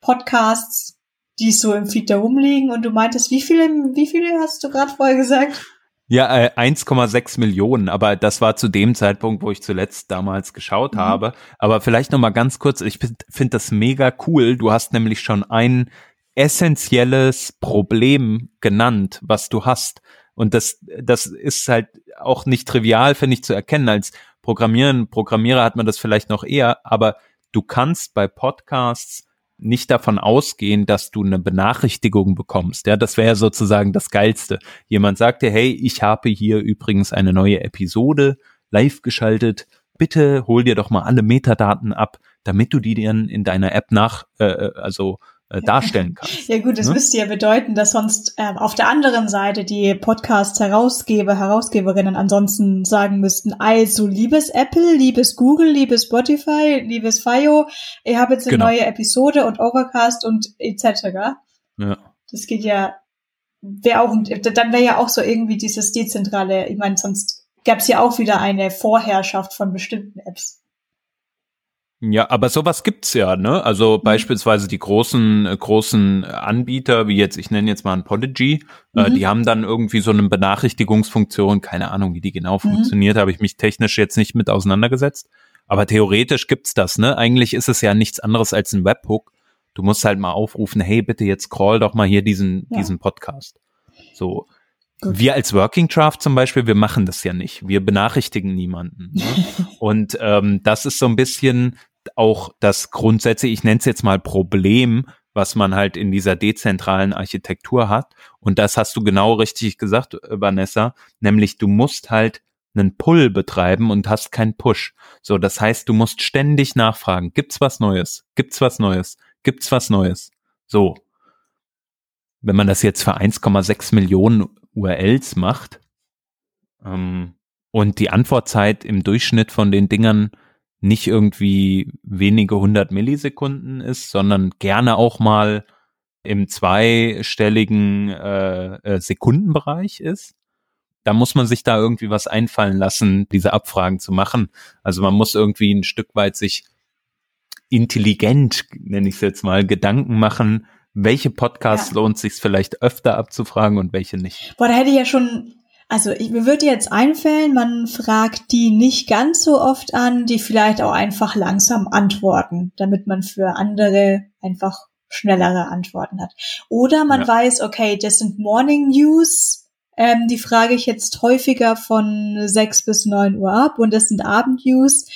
Podcasts die so im Feed da rumliegen. Und du meintest, wie viele, wie viele hast du gerade vorher gesagt? Ja, äh, 1,6 Millionen, aber das war zu dem Zeitpunkt, wo ich zuletzt damals geschaut mhm. habe. Aber vielleicht noch mal ganz kurz, ich finde find das mega cool. Du hast nämlich schon ein essentielles Problem genannt, was du hast. Und das, das ist halt auch nicht trivial, finde ich, zu erkennen. Als Programmieren, Programmierer hat man das vielleicht noch eher, aber du kannst bei Podcasts nicht davon ausgehen, dass du eine Benachrichtigung bekommst. Ja, das wäre sozusagen das Geilste. Jemand sagt dir, hey, ich habe hier übrigens eine neue Episode live geschaltet. Bitte hol dir doch mal alle Metadaten ab, damit du die dann in deiner App nach, äh, äh also äh, darstellen kannst. Ja gut, das ne? müsste ja bedeuten, dass sonst ähm, auf der anderen Seite die Podcast-Herausgeber, Herausgeberinnen ansonsten sagen müssten, also liebes Apple, liebes Google, liebes Spotify, liebes FIO, ihr habt jetzt eine genau. neue Episode und Overcast und etc. Ja. Das geht ja, wäre auch, dann wäre ja auch so irgendwie dieses dezentrale, ich meine, sonst gäbe es ja auch wieder eine Vorherrschaft von bestimmten Apps. Ja, aber sowas gibt's ja, ne? Also mhm. beispielsweise die großen äh, großen Anbieter, wie jetzt ich nenne jetzt mal ein Podigy, äh, mhm. äh, die haben dann irgendwie so eine Benachrichtigungsfunktion, keine Ahnung, wie die genau mhm. funktioniert, habe ich mich technisch jetzt nicht mit auseinandergesetzt, aber theoretisch gibt's das, ne? Eigentlich ist es ja nichts anderes als ein Webhook. Du musst halt mal aufrufen, hey, bitte jetzt scroll doch mal hier diesen ja. diesen Podcast. So Gut. Wir als Working Draft zum Beispiel, wir machen das ja nicht. Wir benachrichtigen niemanden. Ne? Und ähm, das ist so ein bisschen auch das Grundsätze, ich nenne es jetzt mal Problem, was man halt in dieser dezentralen Architektur hat. Und das hast du genau richtig gesagt, Vanessa, nämlich du musst halt einen Pull betreiben und hast keinen Push. So, das heißt, du musst ständig nachfragen, gibt's was Neues? Gibt's was Neues? Gibt's was Neues? So. Wenn man das jetzt für 1,6 Millionen URLs macht ähm, und die Antwortzeit im Durchschnitt von den Dingern nicht irgendwie wenige hundert Millisekunden ist, sondern gerne auch mal im zweistelligen äh, äh, Sekundenbereich ist. Da muss man sich da irgendwie was einfallen lassen, diese Abfragen zu machen. Also man muss irgendwie ein Stück weit sich intelligent, nenne ich es jetzt mal, Gedanken machen, welche Podcasts ja. lohnt sich vielleicht öfter abzufragen und welche nicht. Boah, da hätte ich ja schon also ich, mir würde jetzt einfällen, man fragt die nicht ganz so oft an, die vielleicht auch einfach langsam antworten, damit man für andere einfach schnellere Antworten hat. Oder man ja. weiß, okay, das sind Morning News, ähm, die frage ich jetzt häufiger von sechs bis neun Uhr ab und das sind Abend News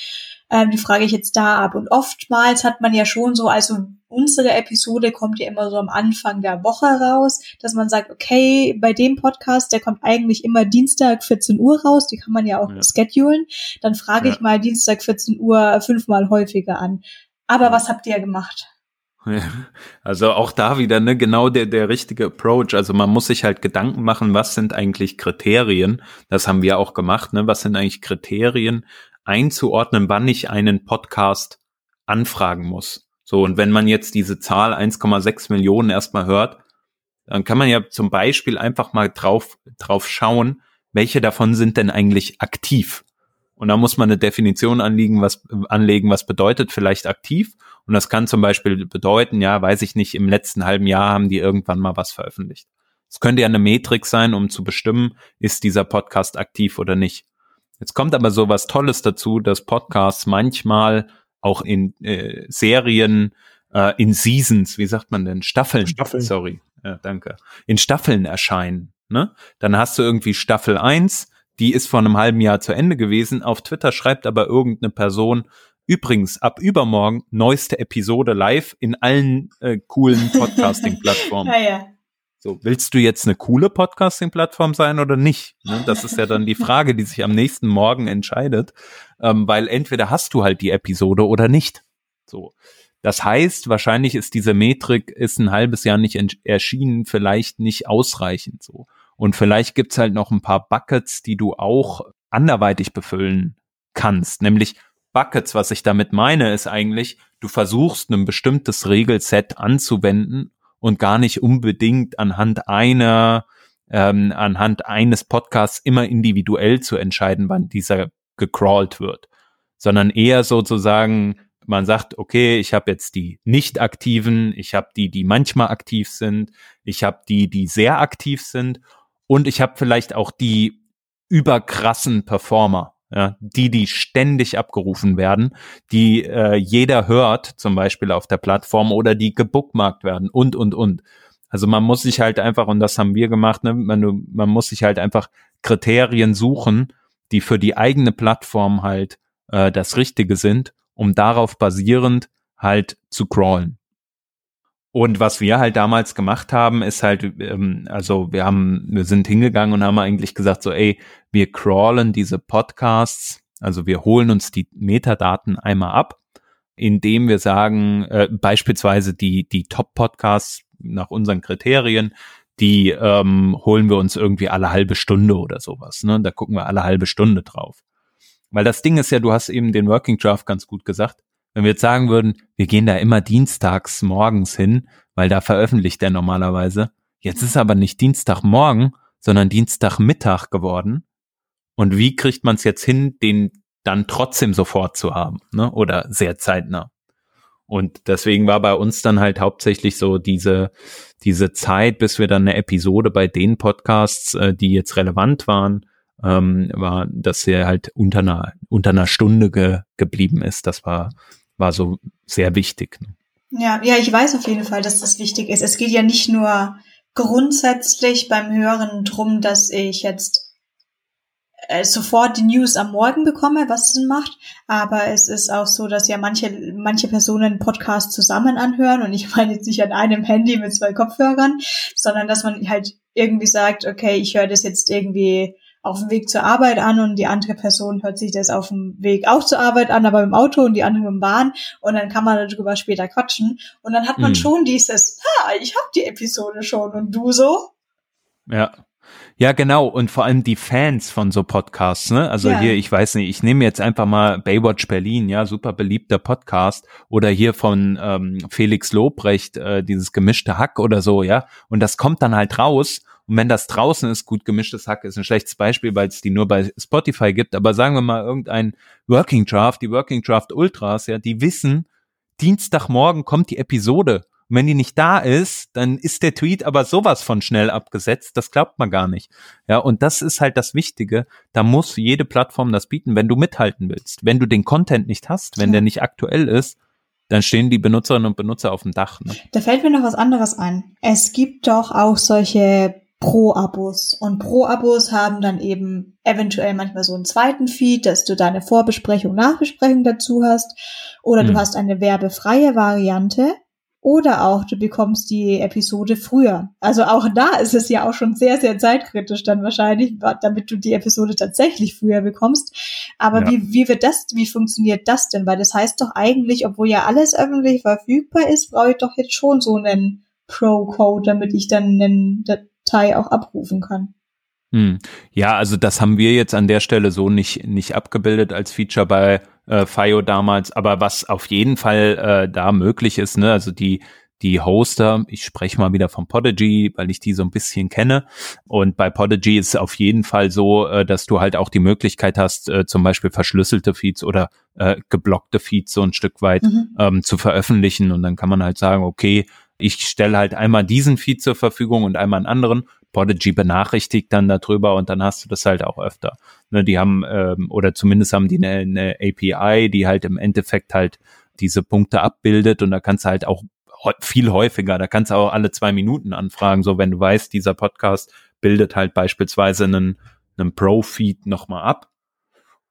ähm, die frage ich jetzt da ab. Und oftmals hat man ja schon so, also unsere Episode kommt ja immer so am Anfang der Woche raus, dass man sagt, okay, bei dem Podcast, der kommt eigentlich immer Dienstag 14 Uhr raus, die kann man ja auch ja. schedulen. Dann frage ja. ich mal Dienstag 14 Uhr fünfmal häufiger an. Aber was habt ihr gemacht? Also auch da wieder ne, genau der, der richtige Approach. Also man muss sich halt Gedanken machen, was sind eigentlich Kriterien? Das haben wir auch gemacht. Ne? Was sind eigentlich Kriterien, einzuordnen, wann ich einen Podcast anfragen muss. So, und wenn man jetzt diese Zahl 1,6 Millionen erstmal hört, dann kann man ja zum Beispiel einfach mal drauf, drauf schauen, welche davon sind denn eigentlich aktiv. Und da muss man eine Definition anlegen, was, anlegen, was bedeutet vielleicht aktiv. Und das kann zum Beispiel bedeuten, ja, weiß ich nicht, im letzten halben Jahr haben die irgendwann mal was veröffentlicht. Es könnte ja eine Metrik sein, um zu bestimmen, ist dieser Podcast aktiv oder nicht. Jetzt kommt aber so was Tolles dazu, dass Podcasts manchmal auch in äh, Serien, äh, in Seasons, wie sagt man denn, Staffeln, Staffeln. sorry, ja, danke, in Staffeln erscheinen. Ne? Dann hast du irgendwie Staffel 1, die ist vor einem halben Jahr zu Ende gewesen. Auf Twitter schreibt aber irgendeine Person, übrigens, ab übermorgen neueste Episode live in allen äh, coolen Podcasting-Plattformen. ja, ja. So, willst du jetzt eine coole Podcasting-Plattform sein oder nicht? Ne? Das ist ja dann die Frage, die sich am nächsten Morgen entscheidet, ähm, weil entweder hast du halt die Episode oder nicht. So. Das heißt, wahrscheinlich ist diese Metrik ist ein halbes Jahr nicht erschienen, vielleicht nicht ausreichend so. Und vielleicht gibt's halt noch ein paar Buckets, die du auch anderweitig befüllen kannst. Nämlich Buckets, was ich damit meine, ist eigentlich, du versuchst ein bestimmtes Regelset anzuwenden und gar nicht unbedingt anhand einer, ähm, anhand eines Podcasts immer individuell zu entscheiden, wann dieser gecrawlt wird, sondern eher sozusagen, man sagt, okay, ich habe jetzt die nicht aktiven, ich habe die, die manchmal aktiv sind, ich habe die, die sehr aktiv sind und ich habe vielleicht auch die überkrassen Performer ja, die, die ständig abgerufen werden, die äh, jeder hört, zum Beispiel auf der Plattform oder die gebookmarkt werden und, und, und. Also man muss sich halt einfach, und das haben wir gemacht, ne, man, man muss sich halt einfach Kriterien suchen, die für die eigene Plattform halt äh, das Richtige sind, um darauf basierend halt zu crawlen. Und was wir halt damals gemacht haben, ist halt, ähm, also wir haben, wir sind hingegangen und haben eigentlich gesagt, so, ey, wir crawlen diese Podcasts, also wir holen uns die Metadaten einmal ab, indem wir sagen, äh, beispielsweise die, die Top-Podcasts nach unseren Kriterien, die ähm, holen wir uns irgendwie alle halbe Stunde oder sowas. Ne? Da gucken wir alle halbe Stunde drauf. Weil das Ding ist ja, du hast eben den Working Draft ganz gut gesagt. Wenn wir jetzt sagen würden, wir gehen da immer dienstags morgens hin, weil da veröffentlicht er normalerweise. Jetzt ist aber nicht Dienstagmorgen, sondern Dienstagmittag geworden. Und wie kriegt man es jetzt hin, den dann trotzdem sofort zu haben, ne? Oder sehr zeitnah. Und deswegen war bei uns dann halt hauptsächlich so diese, diese Zeit, bis wir dann eine Episode bei den Podcasts, äh, die jetzt relevant waren, ähm, war, dass er halt unter einer, unter einer Stunde ge, geblieben ist. Das war war so sehr wichtig. Ne? Ja, ja, ich weiß auf jeden Fall, dass das wichtig ist. Es geht ja nicht nur grundsätzlich beim Hören drum, dass ich jetzt äh, sofort die News am Morgen bekomme, was Sinn macht. Aber es ist auch so, dass ja manche, manche Personen Podcasts zusammen anhören und ich meine jetzt nicht an einem Handy mit zwei Kopfhörern, sondern dass man halt irgendwie sagt, okay, ich höre das jetzt irgendwie auf dem Weg zur Arbeit an und die andere Person hört sich das auf dem Weg auch zur Arbeit an, aber im Auto und die andere im Bahn und dann kann man darüber später quatschen und dann hat man mhm. schon dieses, ha, ich hab die Episode schon und du so? Ja. Ja, genau. Und vor allem die Fans von so Podcasts, ne? Also ja. hier, ich weiß nicht, ich nehme jetzt einfach mal Baywatch Berlin, ja, super beliebter Podcast. Oder hier von ähm, Felix Lobrecht, äh, dieses gemischte Hack oder so, ja. Und das kommt dann halt raus. Und wenn das draußen ist, gut, gemischtes Hack ist ein schlechtes Beispiel, weil es die nur bei Spotify gibt. Aber sagen wir mal irgendein Working Draft, die Working Draft Ultras, ja, die wissen, Dienstagmorgen kommt die Episode und wenn die nicht da ist, dann ist der Tweet aber sowas von schnell abgesetzt. Das glaubt man gar nicht. Ja, und das ist halt das Wichtige. Da muss jede Plattform das bieten, wenn du mithalten willst. Wenn du den Content nicht hast, wenn der nicht aktuell ist, dann stehen die Benutzerinnen und Benutzer auf dem Dach. Ne? Da fällt mir noch was anderes ein. Es gibt doch auch solche Pro-Abos. Und Pro-Abos haben dann eben eventuell manchmal so einen zweiten Feed, dass du deine Vorbesprechung, Nachbesprechung dazu hast. Oder hm. du hast eine werbefreie Variante. Oder auch du bekommst die Episode früher. Also auch da ist es ja auch schon sehr, sehr zeitkritisch dann wahrscheinlich, damit du die Episode tatsächlich früher bekommst. Aber ja. wie, wie wird das, wie funktioniert das denn? Weil das heißt doch eigentlich, obwohl ja alles öffentlich verfügbar ist, brauche ich doch jetzt schon so einen Pro-Code, damit ich dann eine Datei auch abrufen kann. Hm. Ja, also das haben wir jetzt an der Stelle so nicht, nicht abgebildet als Feature bei äh, FIO damals, aber was auf jeden Fall äh, da möglich ist, ne, also die die Hoster, ich spreche mal wieder von Podigy, weil ich die so ein bisschen kenne. Und bei Podigy ist es auf jeden Fall so, äh, dass du halt auch die Möglichkeit hast, äh, zum Beispiel verschlüsselte Feeds oder äh, geblockte Feeds so ein Stück weit mhm. ähm, zu veröffentlichen. Und dann kann man halt sagen, okay, ich stelle halt einmal diesen Feed zur Verfügung und einmal einen anderen. Podigy benachrichtigt dann darüber und dann hast du das halt auch öfter. Ne, die haben, ähm, oder zumindest haben die eine, eine API, die halt im Endeffekt halt diese Punkte abbildet und da kannst du halt auch viel häufiger, da kannst du auch alle zwei Minuten anfragen, so wenn du weißt, dieser Podcast bildet halt beispielsweise einen, einen Pro-Feed nochmal ab.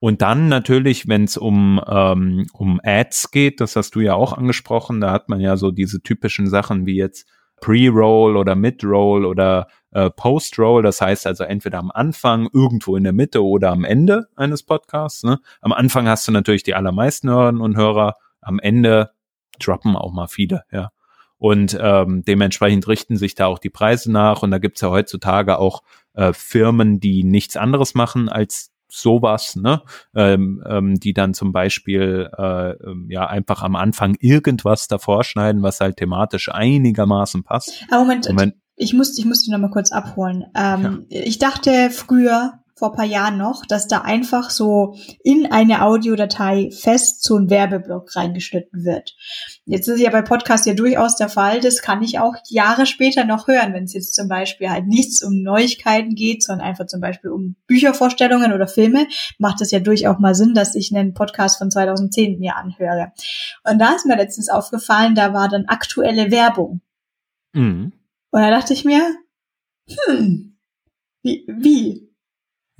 Und dann natürlich, wenn es um, ähm, um Ads geht, das hast du ja auch angesprochen, da hat man ja so diese typischen Sachen wie jetzt Pre-Roll oder Mid-Roll oder äh, Post-Roll. Das heißt also entweder am Anfang, irgendwo in der Mitte oder am Ende eines Podcasts. Ne? Am Anfang hast du natürlich die allermeisten Hörerinnen und Hörer. Am Ende droppen auch mal viele, ja. Und ähm, dementsprechend richten sich da auch die Preise nach. Und da gibt's ja heutzutage auch äh, Firmen, die nichts anderes machen als sowas, ne, ähm, ähm, die dann zum Beispiel äh, ähm, ja einfach am Anfang irgendwas davor schneiden, was halt thematisch einigermaßen passt. Aber Moment, Moment. ich muss, ich muss dich noch mal kurz abholen. Ähm, ja. Ich dachte früher, vor paar Jahren noch, dass da einfach so in eine Audiodatei fest so ein Werbeblock reingeschnitten wird. Jetzt ist ja bei Podcasts ja durchaus der Fall, das kann ich auch Jahre später noch hören, wenn es jetzt zum Beispiel halt nichts um Neuigkeiten geht, sondern einfach zum Beispiel um Büchervorstellungen oder Filme, macht es ja durchaus mal Sinn, dass ich einen Podcast von 2010 mir anhöre. Und da ist mir letztens aufgefallen, da war dann aktuelle Werbung. Mhm. Und da dachte ich mir, hm, wie, wie?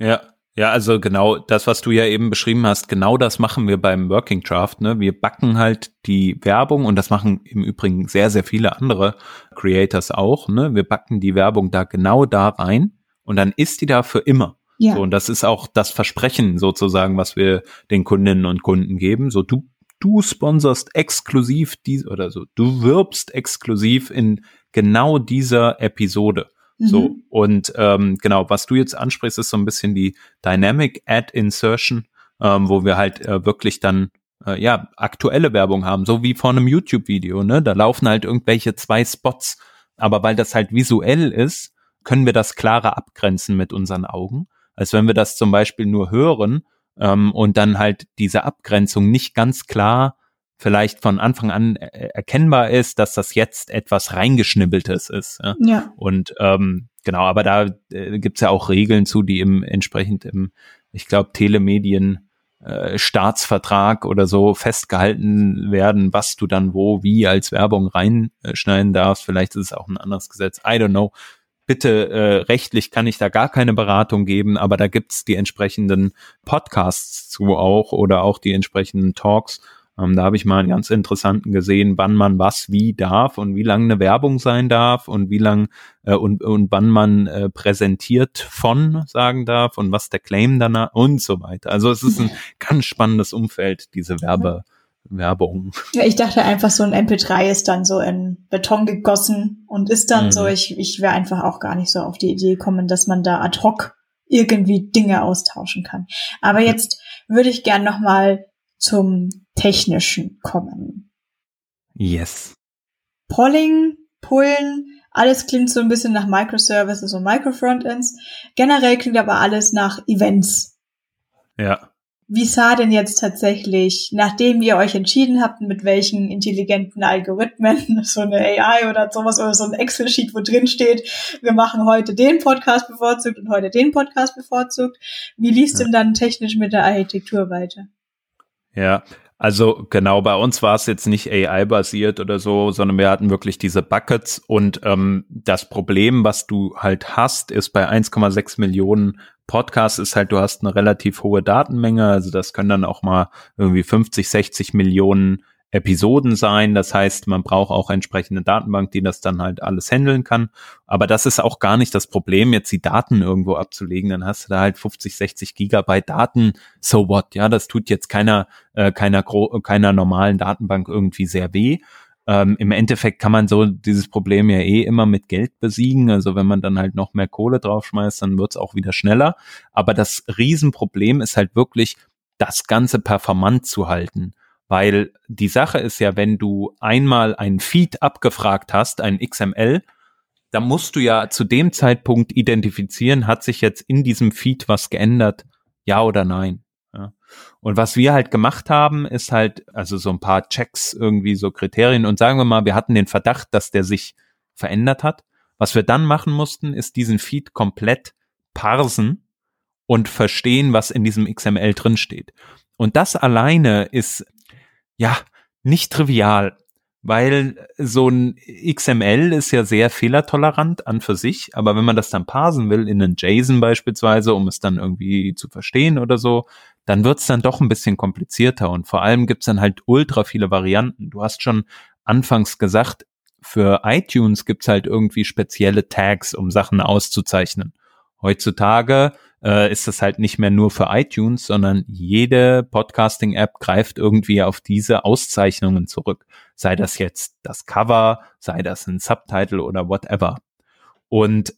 Ja. Ja, also genau das, was du ja eben beschrieben hast, genau das machen wir beim Working Draft. Ne? Wir backen halt die Werbung und das machen im Übrigen sehr, sehr viele andere Creators auch. Ne? Wir backen die Werbung da genau da rein und dann ist die da für immer. Ja. So, und das ist auch das Versprechen sozusagen, was wir den Kundinnen und Kunden geben. So, du, du sponsorst exklusiv die oder so, du wirbst exklusiv in genau dieser Episode. So, mhm. und ähm, genau, was du jetzt ansprichst, ist so ein bisschen die Dynamic Ad Insertion, ähm, wo wir halt äh, wirklich dann äh, ja aktuelle Werbung haben, so wie vor einem YouTube-Video, ne? Da laufen halt irgendwelche zwei Spots, aber weil das halt visuell ist, können wir das klarer abgrenzen mit unseren Augen, als wenn wir das zum Beispiel nur hören ähm, und dann halt diese Abgrenzung nicht ganz klar vielleicht von Anfang an erkennbar ist, dass das jetzt etwas reingeschnibbeltes ist. Ja. ja. Und ähm, genau, aber da äh, gibt's ja auch Regeln zu, die im entsprechend im, ich glaube, Telemedien äh, Staatsvertrag oder so festgehalten werden, was du dann wo, wie als Werbung reinschneiden darfst. Vielleicht ist es auch ein anderes Gesetz. I don't know. Bitte, äh, rechtlich kann ich da gar keine Beratung geben, aber da gibt's die entsprechenden Podcasts zu auch oder auch die entsprechenden Talks, ähm, da habe ich mal einen ganz interessanten gesehen, wann man was wie darf und wie lang eine Werbung sein darf und wie lang äh, und, und wann man äh, präsentiert von sagen darf und was der Claim danach und so weiter. Also es ist ein ganz spannendes Umfeld, diese Werbe, Werbung. Ja, ich dachte einfach, so ein MP3 ist dann so in Beton gegossen und ist dann mhm. so, ich, ich wäre einfach auch gar nicht so auf die Idee gekommen, dass man da ad hoc irgendwie Dinge austauschen kann. Aber jetzt würde ich gern noch mal zum Technischen kommen. Yes. Polling, Pullen, alles klingt so ein bisschen nach Microservices und Microfrontends. Generell klingt aber alles nach Events. Ja. Wie sah denn jetzt tatsächlich, nachdem ihr euch entschieden habt, mit welchen intelligenten Algorithmen, so eine AI oder sowas oder so ein Excel-Sheet, wo drin steht, wir machen heute den Podcast bevorzugt und heute den Podcast bevorzugt, wie liest ja. denn dann technisch mit der Architektur weiter? Ja, also genau, bei uns war es jetzt nicht AI-basiert oder so, sondern wir hatten wirklich diese Buckets und ähm, das Problem, was du halt hast, ist bei 1,6 Millionen Podcasts ist halt, du hast eine relativ hohe Datenmenge, also das können dann auch mal irgendwie 50, 60 Millionen Episoden sein. Das heißt, man braucht auch entsprechende Datenbank, die das dann halt alles handeln kann. Aber das ist auch gar nicht das Problem, jetzt die Daten irgendwo abzulegen. Dann hast du da halt 50, 60 Gigabyte Daten. So what? Ja, das tut jetzt keiner, äh, keiner, keiner normalen Datenbank irgendwie sehr weh. Ähm, Im Endeffekt kann man so dieses Problem ja eh immer mit Geld besiegen. Also wenn man dann halt noch mehr Kohle draufschmeißt, dann wird's auch wieder schneller. Aber das Riesenproblem ist halt wirklich, das Ganze performant zu halten. Weil die Sache ist ja, wenn du einmal ein Feed abgefragt hast, ein XML, dann musst du ja zu dem Zeitpunkt identifizieren, hat sich jetzt in diesem Feed was geändert, ja oder nein. Ja. Und was wir halt gemacht haben, ist halt, also so ein paar Checks, irgendwie so Kriterien und sagen wir mal, wir hatten den Verdacht, dass der sich verändert hat. Was wir dann machen mussten, ist diesen Feed komplett parsen und verstehen, was in diesem XML drin steht. Und das alleine ist ja, nicht trivial, weil so ein XML ist ja sehr fehlertolerant an für sich, aber wenn man das dann parsen will in einen JSON beispielsweise, um es dann irgendwie zu verstehen oder so, dann wird's dann doch ein bisschen komplizierter und vor allem gibt's dann halt ultra viele Varianten. Du hast schon anfangs gesagt, für iTunes gibt's halt irgendwie spezielle Tags, um Sachen auszuzeichnen. Heutzutage äh, ist das halt nicht mehr nur für iTunes, sondern jede Podcasting-App greift irgendwie auf diese Auszeichnungen zurück. Sei das jetzt das Cover, sei das ein Subtitle oder whatever. Und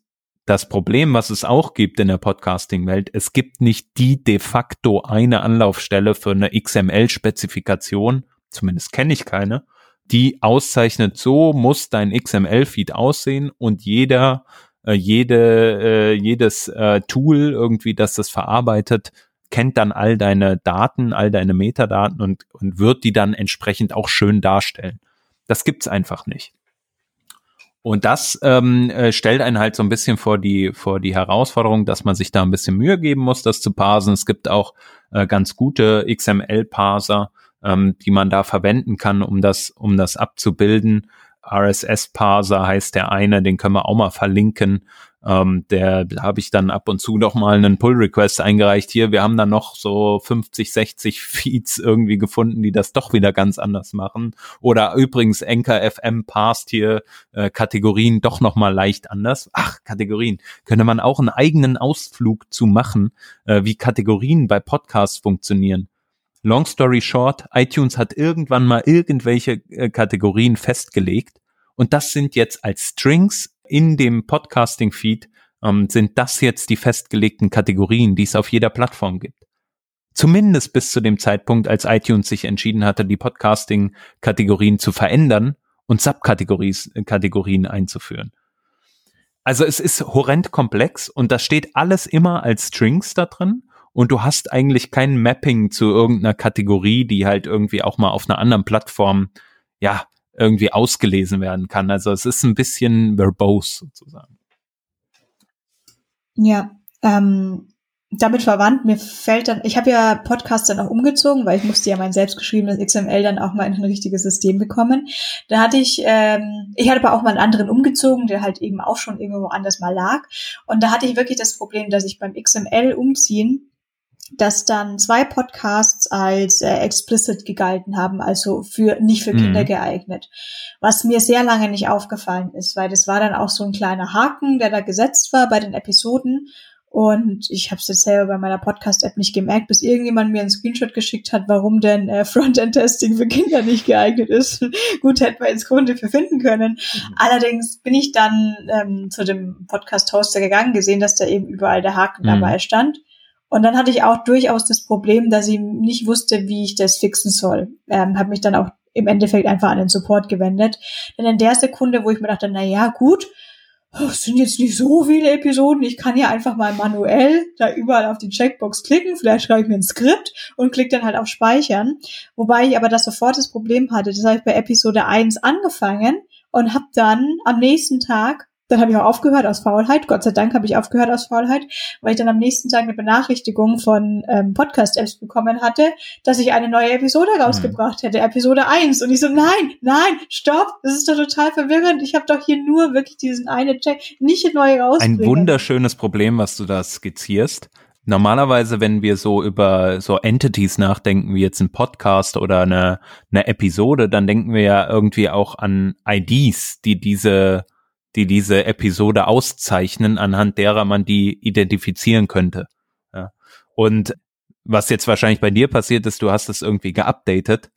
das Problem, was es auch gibt in der Podcasting-Welt, es gibt nicht die de facto eine Anlaufstelle für eine XML-Spezifikation, zumindest kenne ich keine, die auszeichnet, so muss dein XML-Feed aussehen und jeder äh, jede, äh, jedes äh, Tool irgendwie, das das verarbeitet, kennt dann all deine Daten, all deine Metadaten und, und wird die dann entsprechend auch schön darstellen. Das gibt's einfach nicht. Und das ähm, äh, stellt einen halt so ein bisschen vor die, vor die Herausforderung, dass man sich da ein bisschen Mühe geben muss, das zu parsen. Es gibt auch äh, ganz gute XML-Parser, ähm, die man da verwenden kann, um das, um das abzubilden. RSS-Parser heißt der eine, den können wir auch mal verlinken. Ähm, der habe ich dann ab und zu noch mal einen Pull-Request eingereicht. Hier, wir haben dann noch so 50, 60 Feeds irgendwie gefunden, die das doch wieder ganz anders machen. Oder übrigens Anchor FM passt hier äh, Kategorien doch noch mal leicht anders. Ach, Kategorien. Könnte man auch einen eigenen Ausflug zu machen, äh, wie Kategorien bei Podcasts funktionieren. Long story short, iTunes hat irgendwann mal irgendwelche äh, Kategorien festgelegt und das sind jetzt als Strings in dem Podcasting-Feed ähm, sind das jetzt die festgelegten Kategorien, die es auf jeder Plattform gibt. Zumindest bis zu dem Zeitpunkt, als iTunes sich entschieden hatte, die Podcasting-Kategorien zu verändern und Subkategorien einzuführen. Also es ist horrend komplex und das steht alles immer als Strings da drin und du hast eigentlich kein Mapping zu irgendeiner Kategorie, die halt irgendwie auch mal auf einer anderen Plattform, ja, irgendwie ausgelesen werden kann. Also es ist ein bisschen verbose sozusagen. Ja, ähm, damit verwandt, mir fällt dann, ich habe ja Podcasts dann auch umgezogen, weil ich musste ja mein selbstgeschriebenes XML dann auch mal in ein richtiges System bekommen. Da hatte ich, ähm, ich hatte aber auch mal einen anderen umgezogen, der halt eben auch schon irgendwo anders mal lag. Und da hatte ich wirklich das Problem, dass ich beim XML umziehen dass dann zwei Podcasts als äh, explicit gegalten haben, also für nicht für Kinder mhm. geeignet. Was mir sehr lange nicht aufgefallen ist, weil das war dann auch so ein kleiner Haken, der da gesetzt war bei den Episoden. Und ich habe es jetzt selber bei meiner Podcast-App nicht gemerkt, bis irgendjemand mir einen Screenshot geschickt hat, warum denn äh, Frontend-Testing für Kinder nicht geeignet ist. Gut, hätten wir ins Grunde für finden können. Mhm. Allerdings bin ich dann ähm, zu dem Podcast-Hoster gegangen, gesehen, dass da eben überall der Haken mhm. dabei stand. Und dann hatte ich auch durchaus das Problem, dass ich nicht wusste, wie ich das fixen soll. Ähm, habe mich dann auch im Endeffekt einfach an den Support gewendet. Denn in der Sekunde, wo ich mir dachte, na ja, gut, es sind jetzt nicht so viele Episoden, ich kann ja einfach mal manuell da überall auf die Checkbox klicken, vielleicht schreibe ich mir ein Skript und klicke dann halt auf Speichern. Wobei ich aber das sofort das Problem hatte, das habe ich bei Episode 1 angefangen und habe dann am nächsten Tag dann habe ich auch aufgehört aus Faulheit. Gott sei Dank habe ich aufgehört aus Faulheit, weil ich dann am nächsten Tag eine Benachrichtigung von ähm, Podcast-Apps bekommen hatte, dass ich eine neue Episode mhm. rausgebracht hätte, Episode 1. Und ich so, nein, nein, stopp, das ist doch total verwirrend. Ich habe doch hier nur wirklich diesen eine Check, nicht neu rausbringen. Ein wunderschönes Problem, was du da skizzierst. Normalerweise, wenn wir so über so Entities nachdenken, wie jetzt ein Podcast oder eine, eine Episode, dann denken wir ja irgendwie auch an IDs, die diese die diese Episode auszeichnen, anhand derer man die identifizieren könnte. Ja. Und was jetzt wahrscheinlich bei dir passiert ist, du hast es irgendwie geupdatet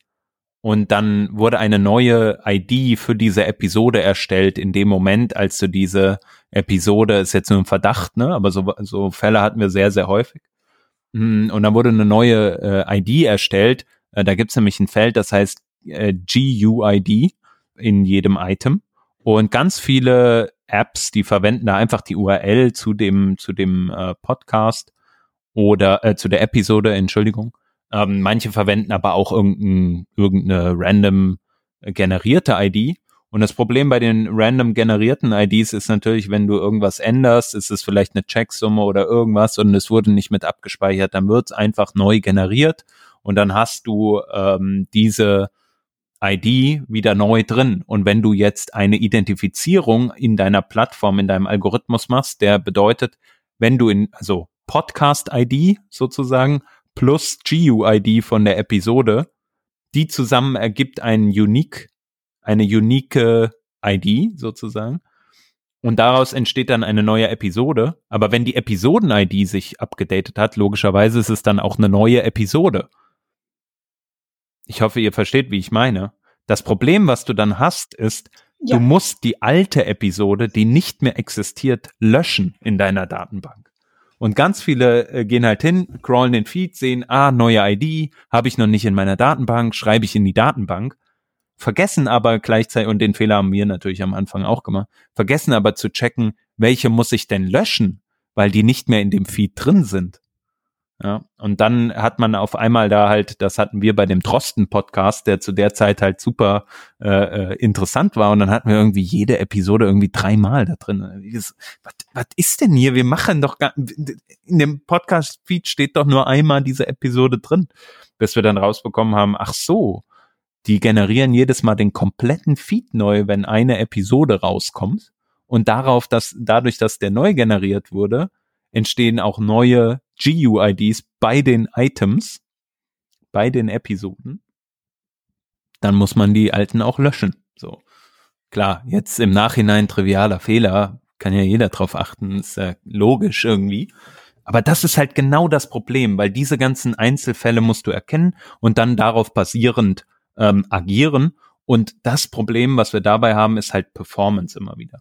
und dann wurde eine neue ID für diese Episode erstellt in dem Moment, als du diese Episode, ist jetzt nur ein Verdacht, ne, aber so, so Fälle hatten wir sehr, sehr häufig. Hm, und dann wurde eine neue äh, ID erstellt. Äh, da gibt's nämlich ein Feld, das heißt äh, GUID in jedem Item. Und ganz viele Apps, die verwenden da einfach die URL zu dem, zu dem äh, Podcast oder äh, zu der Episode, Entschuldigung. Ähm, manche verwenden aber auch irgendein, irgendeine random generierte ID. Und das Problem bei den random generierten IDs ist natürlich, wenn du irgendwas änderst, ist es vielleicht eine Checksumme oder irgendwas und es wurde nicht mit abgespeichert, dann wird es einfach neu generiert und dann hast du ähm, diese ID wieder neu drin. Und wenn du jetzt eine Identifizierung in deiner Plattform, in deinem Algorithmus machst, der bedeutet, wenn du in, also Podcast-ID sozusagen plus GUID von der Episode, die zusammen ergibt einen unique, eine unique ID sozusagen. Und daraus entsteht dann eine neue Episode. Aber wenn die Episoden-ID sich abgedatet hat, logischerweise ist es dann auch eine neue Episode. Ich hoffe, ihr versteht, wie ich meine. Das Problem, was du dann hast, ist, ja. du musst die alte Episode, die nicht mehr existiert, löschen in deiner Datenbank. Und ganz viele äh, gehen halt hin, crawlen den Feed, sehen, ah, neue ID, habe ich noch nicht in meiner Datenbank, schreibe ich in die Datenbank, vergessen aber gleichzeitig, und den Fehler haben wir natürlich am Anfang auch gemacht, vergessen aber zu checken, welche muss ich denn löschen, weil die nicht mehr in dem Feed drin sind. Ja, und dann hat man auf einmal da halt, das hatten wir bei dem Drosten-Podcast, der zu der Zeit halt super äh, äh interessant war. Und dann hatten wir irgendwie jede Episode irgendwie dreimal da drin. Was, was ist denn hier? Wir machen doch gar, in dem Podcast-Feed steht doch nur einmal diese Episode drin, bis wir dann rausbekommen haben, ach so, die generieren jedes Mal den kompletten Feed neu, wenn eine Episode rauskommt. Und darauf, dass dadurch, dass der neu generiert wurde, entstehen auch neue GUIDs bei den Items, bei den Episoden, dann muss man die alten auch löschen. So. Klar, jetzt im Nachhinein trivialer Fehler, kann ja jeder drauf achten, ist ja logisch irgendwie. Aber das ist halt genau das Problem, weil diese ganzen Einzelfälle musst du erkennen und dann darauf basierend ähm, agieren. Und das Problem, was wir dabei haben, ist halt Performance immer wieder.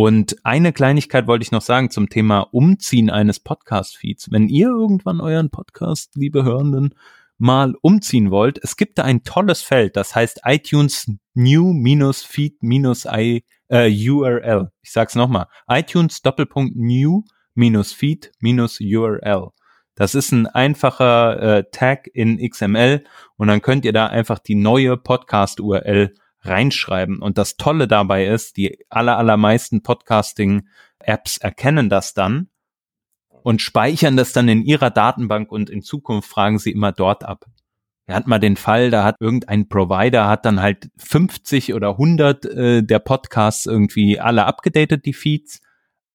Und eine Kleinigkeit wollte ich noch sagen zum Thema Umziehen eines Podcast-Feeds. Wenn ihr irgendwann euren Podcast, liebe Hörenden, mal umziehen wollt, es gibt da ein tolles Feld, das heißt iTunes New-Feed-I äh. Ich sag's nochmal. iTunes Doppelpunkt New-Feed-URL. Das ist ein einfacher äh, Tag in XML und dann könnt ihr da einfach die neue Podcast-URL reinschreiben. Und das Tolle dabei ist, die aller, allermeisten Podcasting-Apps erkennen das dann und speichern das dann in ihrer Datenbank und in Zukunft fragen sie immer dort ab. Er hat mal den Fall, da hat irgendein Provider hat dann halt 50 oder 100 äh, der Podcasts irgendwie alle abgedatet, die Feeds,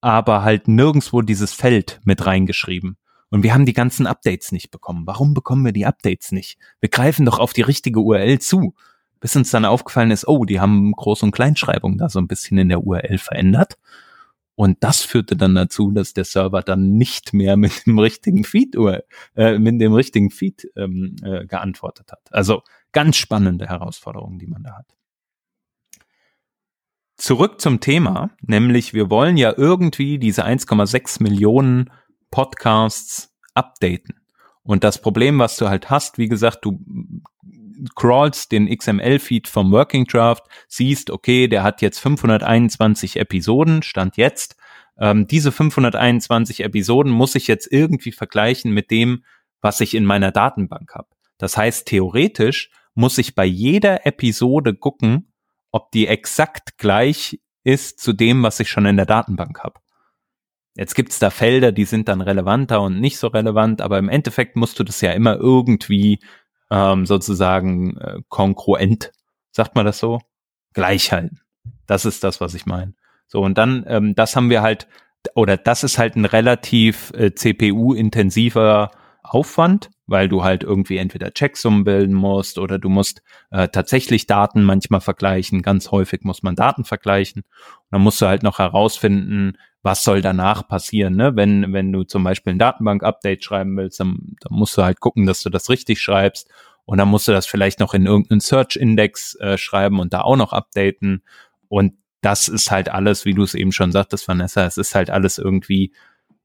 aber halt nirgendswo dieses Feld mit reingeschrieben. Und wir haben die ganzen Updates nicht bekommen. Warum bekommen wir die Updates nicht? Wir greifen doch auf die richtige URL zu bis uns dann aufgefallen ist, oh, die haben Groß- und Kleinschreibung da so ein bisschen in der URL verändert. Und das führte dann dazu, dass der Server dann nicht mehr mit dem richtigen Feed äh, mit dem richtigen Feed ähm, äh, geantwortet hat. Also ganz spannende Herausforderungen, die man da hat. Zurück zum Thema, nämlich wir wollen ja irgendwie diese 1,6 Millionen Podcasts updaten. Und das Problem, was du halt hast, wie gesagt, du crawlst den XML-Feed vom Working Draft, siehst, okay, der hat jetzt 521 Episoden, stand jetzt. Ähm, diese 521 Episoden muss ich jetzt irgendwie vergleichen mit dem, was ich in meiner Datenbank habe. Das heißt, theoretisch muss ich bei jeder Episode gucken, ob die exakt gleich ist zu dem, was ich schon in der Datenbank habe. Jetzt gibt's da Felder, die sind dann relevanter und nicht so relevant, aber im Endeffekt musst du das ja immer irgendwie ähm, sozusagen äh, kongruent, sagt man das so, gleich halten. Das ist das, was ich meine. So, und dann, ähm, das haben wir halt, oder das ist halt ein relativ äh, CPU-intensiver Aufwand, weil du halt irgendwie entweder Checksummen bilden musst oder du musst äh, tatsächlich Daten manchmal vergleichen. Ganz häufig muss man Daten vergleichen. Und dann musst du halt noch herausfinden, was soll danach passieren, ne? Wenn, wenn du zum Beispiel ein Datenbank-Update schreiben willst, dann, dann musst du halt gucken, dass du das richtig schreibst. Und dann musst du das vielleicht noch in irgendeinen Search-Index äh, schreiben und da auch noch updaten. Und das ist halt alles, wie du es eben schon sagtest, Vanessa, es ist halt alles irgendwie,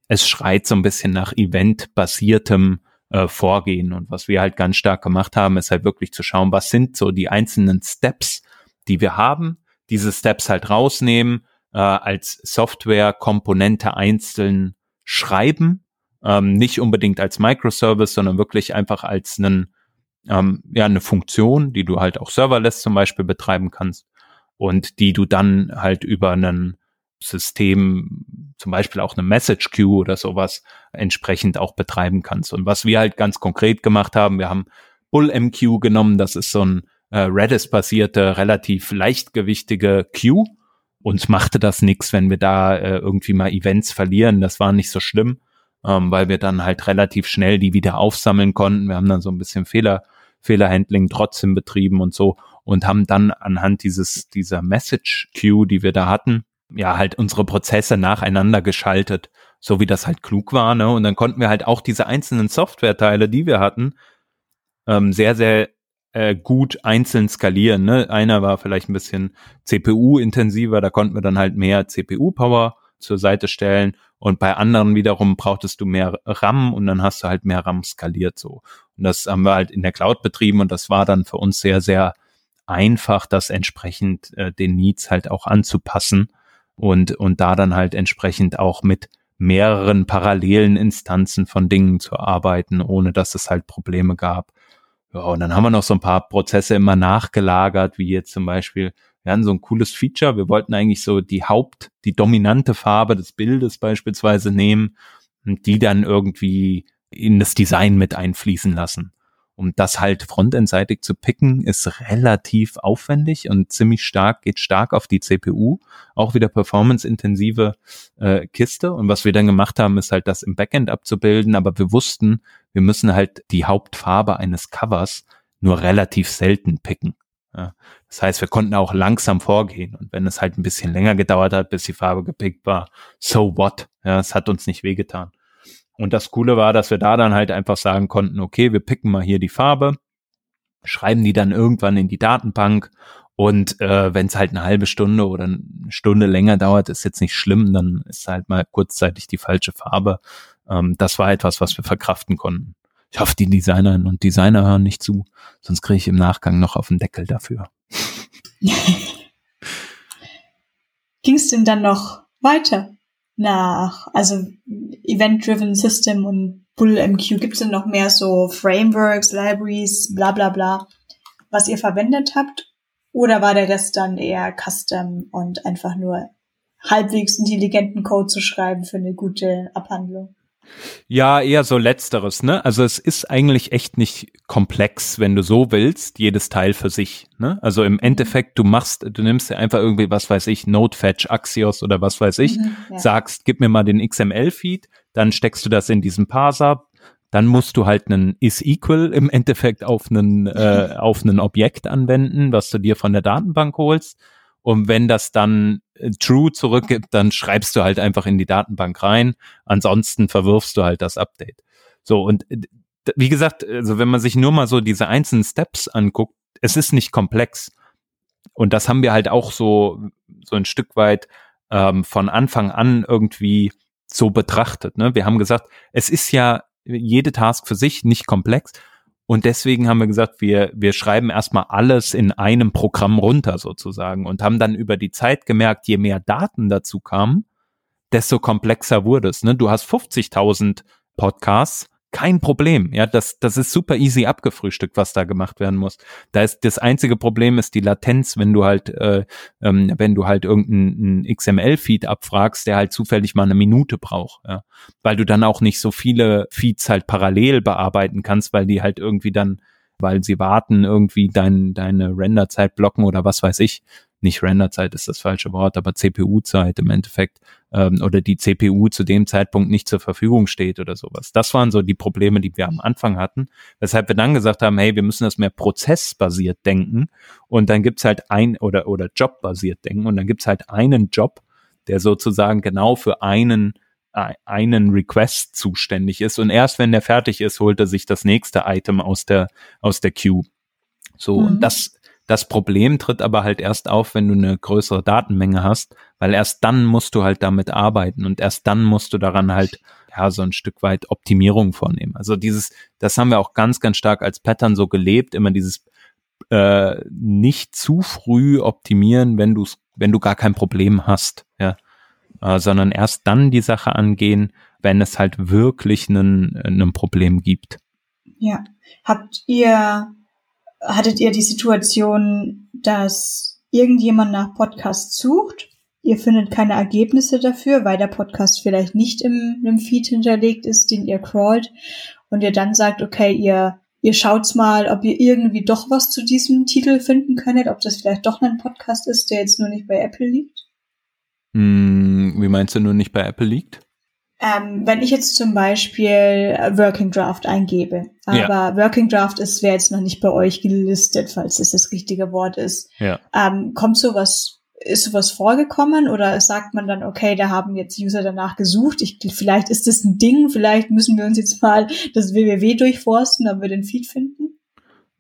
es schreit so ein bisschen nach eventbasiertem äh, Vorgehen. Und was wir halt ganz stark gemacht haben, ist halt wirklich zu schauen, was sind so die einzelnen Steps, die wir haben, diese Steps halt rausnehmen, äh, als Software-Komponente einzeln schreiben, ähm, nicht unbedingt als Microservice, sondern wirklich einfach als einen, ähm, ja, eine Funktion, die du halt auch serverless zum Beispiel betreiben kannst und die du dann halt über einen System, zum Beispiel auch eine Message Queue oder sowas, entsprechend auch betreiben kannst. Und was wir halt ganz konkret gemacht haben, wir haben BullMQ genommen, das ist so ein äh, Redis-basierte, relativ leichtgewichtige Queue, uns machte das nichts, wenn wir da äh, irgendwie mal Events verlieren. Das war nicht so schlimm, ähm, weil wir dann halt relativ schnell die wieder aufsammeln konnten. Wir haben dann so ein bisschen Fehler, Fehlerhandling trotzdem betrieben und so und haben dann anhand dieses, dieser Message Queue, die wir da hatten, ja, halt unsere Prozesse nacheinander geschaltet, so wie das halt klug war, ne? Und dann konnten wir halt auch diese einzelnen Softwareteile, die wir hatten, ähm, sehr, sehr äh, gut einzeln skalieren. Ne? Einer war vielleicht ein bisschen CPU-intensiver, da konnten wir dann halt mehr CPU-Power zur Seite stellen und bei anderen wiederum brauchtest du mehr RAM und dann hast du halt mehr RAM skaliert so. Und das haben wir halt in der Cloud betrieben und das war dann für uns sehr, sehr einfach, das entsprechend äh, den Needs halt auch anzupassen und, und da dann halt entsprechend auch mit mehreren parallelen Instanzen von Dingen zu arbeiten, ohne dass es halt Probleme gab. Ja, und dann haben wir noch so ein paar Prozesse immer nachgelagert, wie jetzt zum Beispiel, wir hatten so ein cooles Feature, wir wollten eigentlich so die Haupt, die dominante Farbe des Bildes beispielsweise nehmen und die dann irgendwie in das Design mit einfließen lassen. Um das halt frontendseitig zu picken, ist relativ aufwendig und ziemlich stark, geht stark auf die CPU. Auch wieder performance-intensive äh, Kiste. Und was wir dann gemacht haben, ist halt das im Backend abzubilden. Aber wir wussten, wir müssen halt die Hauptfarbe eines Covers nur relativ selten picken. Ja, das heißt, wir konnten auch langsam vorgehen. Und wenn es halt ein bisschen länger gedauert hat, bis die Farbe gepickt war, so what? Ja, es hat uns nicht wehgetan. Und das Coole war, dass wir da dann halt einfach sagen konnten, okay, wir picken mal hier die Farbe, schreiben die dann irgendwann in die Datenbank und äh, wenn es halt eine halbe Stunde oder eine Stunde länger dauert, ist jetzt nicht schlimm, dann ist halt mal kurzzeitig die falsche Farbe. Ähm, das war etwas, was wir verkraften konnten. Ich hoffe, die Designerinnen und Designer hören nicht zu, sonst kriege ich im Nachgang noch auf den Deckel dafür. Ging es denn dann noch weiter? Nach, also Event-Driven System und BullMQ, gibt es denn noch mehr so Frameworks, Libraries, bla bla bla, was ihr verwendet habt? Oder war der Rest dann eher Custom und einfach nur halbwegs intelligenten Code zu schreiben für eine gute Abhandlung? Ja, eher so letzteres, ne? Also es ist eigentlich echt nicht komplex, wenn du so willst, jedes Teil für sich, ne? Also im mhm. Endeffekt, du machst, du nimmst dir einfach irgendwie, was weiß ich, Notefetch, Axios oder was weiß ich, mhm, ja. sagst, gib mir mal den XML-Feed, dann steckst du das in diesen Parser, dann musst du halt einen is-equal im Endeffekt auf einen, äh, auf einen Objekt anwenden, was du dir von der Datenbank holst Und wenn das dann äh, true zurückgibt, dann schreibst du halt einfach in die Datenbank rein. Ansonsten verwirfst du halt das Update. So, und äh, wie gesagt, also wenn man sich nur mal so diese einzelnen Steps anguckt, es ist nicht komplex. Und das haben wir halt auch so, so ein Stück weit ähm, von Anfang an irgendwie so betrachtet. Ne? Wir haben gesagt, es ist ja jede Task für sich nicht komplex. Und deswegen haben wir gesagt, wir, wir schreiben erstmal alles in einem Programm runter sozusagen und haben dann über die Zeit gemerkt, je mehr Daten dazu kamen, desto komplexer wurde es. Ne? Du hast 50.000 Podcasts kein Problem. Ja, das, das ist super easy abgefrühstückt, was da gemacht werden muss. Da ist das einzige Problem ist die Latenz, wenn du halt, äh, ähm, wenn du halt irgendeinen XML-Feed abfragst, der halt zufällig mal eine Minute braucht, ja. Weil du dann auch nicht so viele Feeds halt parallel bearbeiten kannst, weil die halt irgendwie dann, weil sie warten, irgendwie dein, deine Renderzeit blocken oder was weiß ich nicht Renderzeit ist das falsche Wort, aber CPU-Zeit im Endeffekt ähm, oder die CPU zu dem Zeitpunkt nicht zur Verfügung steht oder sowas. Das waren so die Probleme, die wir am Anfang hatten, weshalb wir dann gesagt haben, hey, wir müssen das mehr prozessbasiert denken und dann gibt's halt ein oder oder jobbasiert denken und dann gibt's halt einen Job, der sozusagen genau für einen einen Request zuständig ist und erst wenn der fertig ist, holt er sich das nächste Item aus der aus der Queue. So mhm. und das das Problem tritt aber halt erst auf, wenn du eine größere Datenmenge hast, weil erst dann musst du halt damit arbeiten und erst dann musst du daran halt ja so ein Stück weit Optimierung vornehmen. Also dieses, das haben wir auch ganz, ganz stark als Pattern so gelebt, immer dieses äh, nicht zu früh optimieren, wenn du wenn du gar kein Problem hast, ja, äh, sondern erst dann die Sache angehen, wenn es halt wirklich einen Problem gibt. Ja. Habt ihr hattet ihr die Situation, dass irgendjemand nach Podcasts sucht, ihr findet keine Ergebnisse dafür, weil der Podcast vielleicht nicht im, im Feed hinterlegt ist, den ihr crawlt und ihr dann sagt, okay, ihr ihr schaut's mal, ob ihr irgendwie doch was zu diesem Titel finden könntet, ob das vielleicht doch ein Podcast ist, der jetzt nur nicht bei Apple liegt? Hm, wie meinst du nur nicht bei Apple liegt? Ähm, wenn ich jetzt zum Beispiel Working Draft eingebe, aber ja. Working Draft ist, wäre jetzt noch nicht bei euch gelistet, falls das das richtige Wort ist. Ja. Ähm, kommt sowas, ist sowas vorgekommen oder sagt man dann, okay, da haben jetzt User danach gesucht, ich, vielleicht ist das ein Ding, vielleicht müssen wir uns jetzt mal das www durchforsten, ob wir den Feed finden?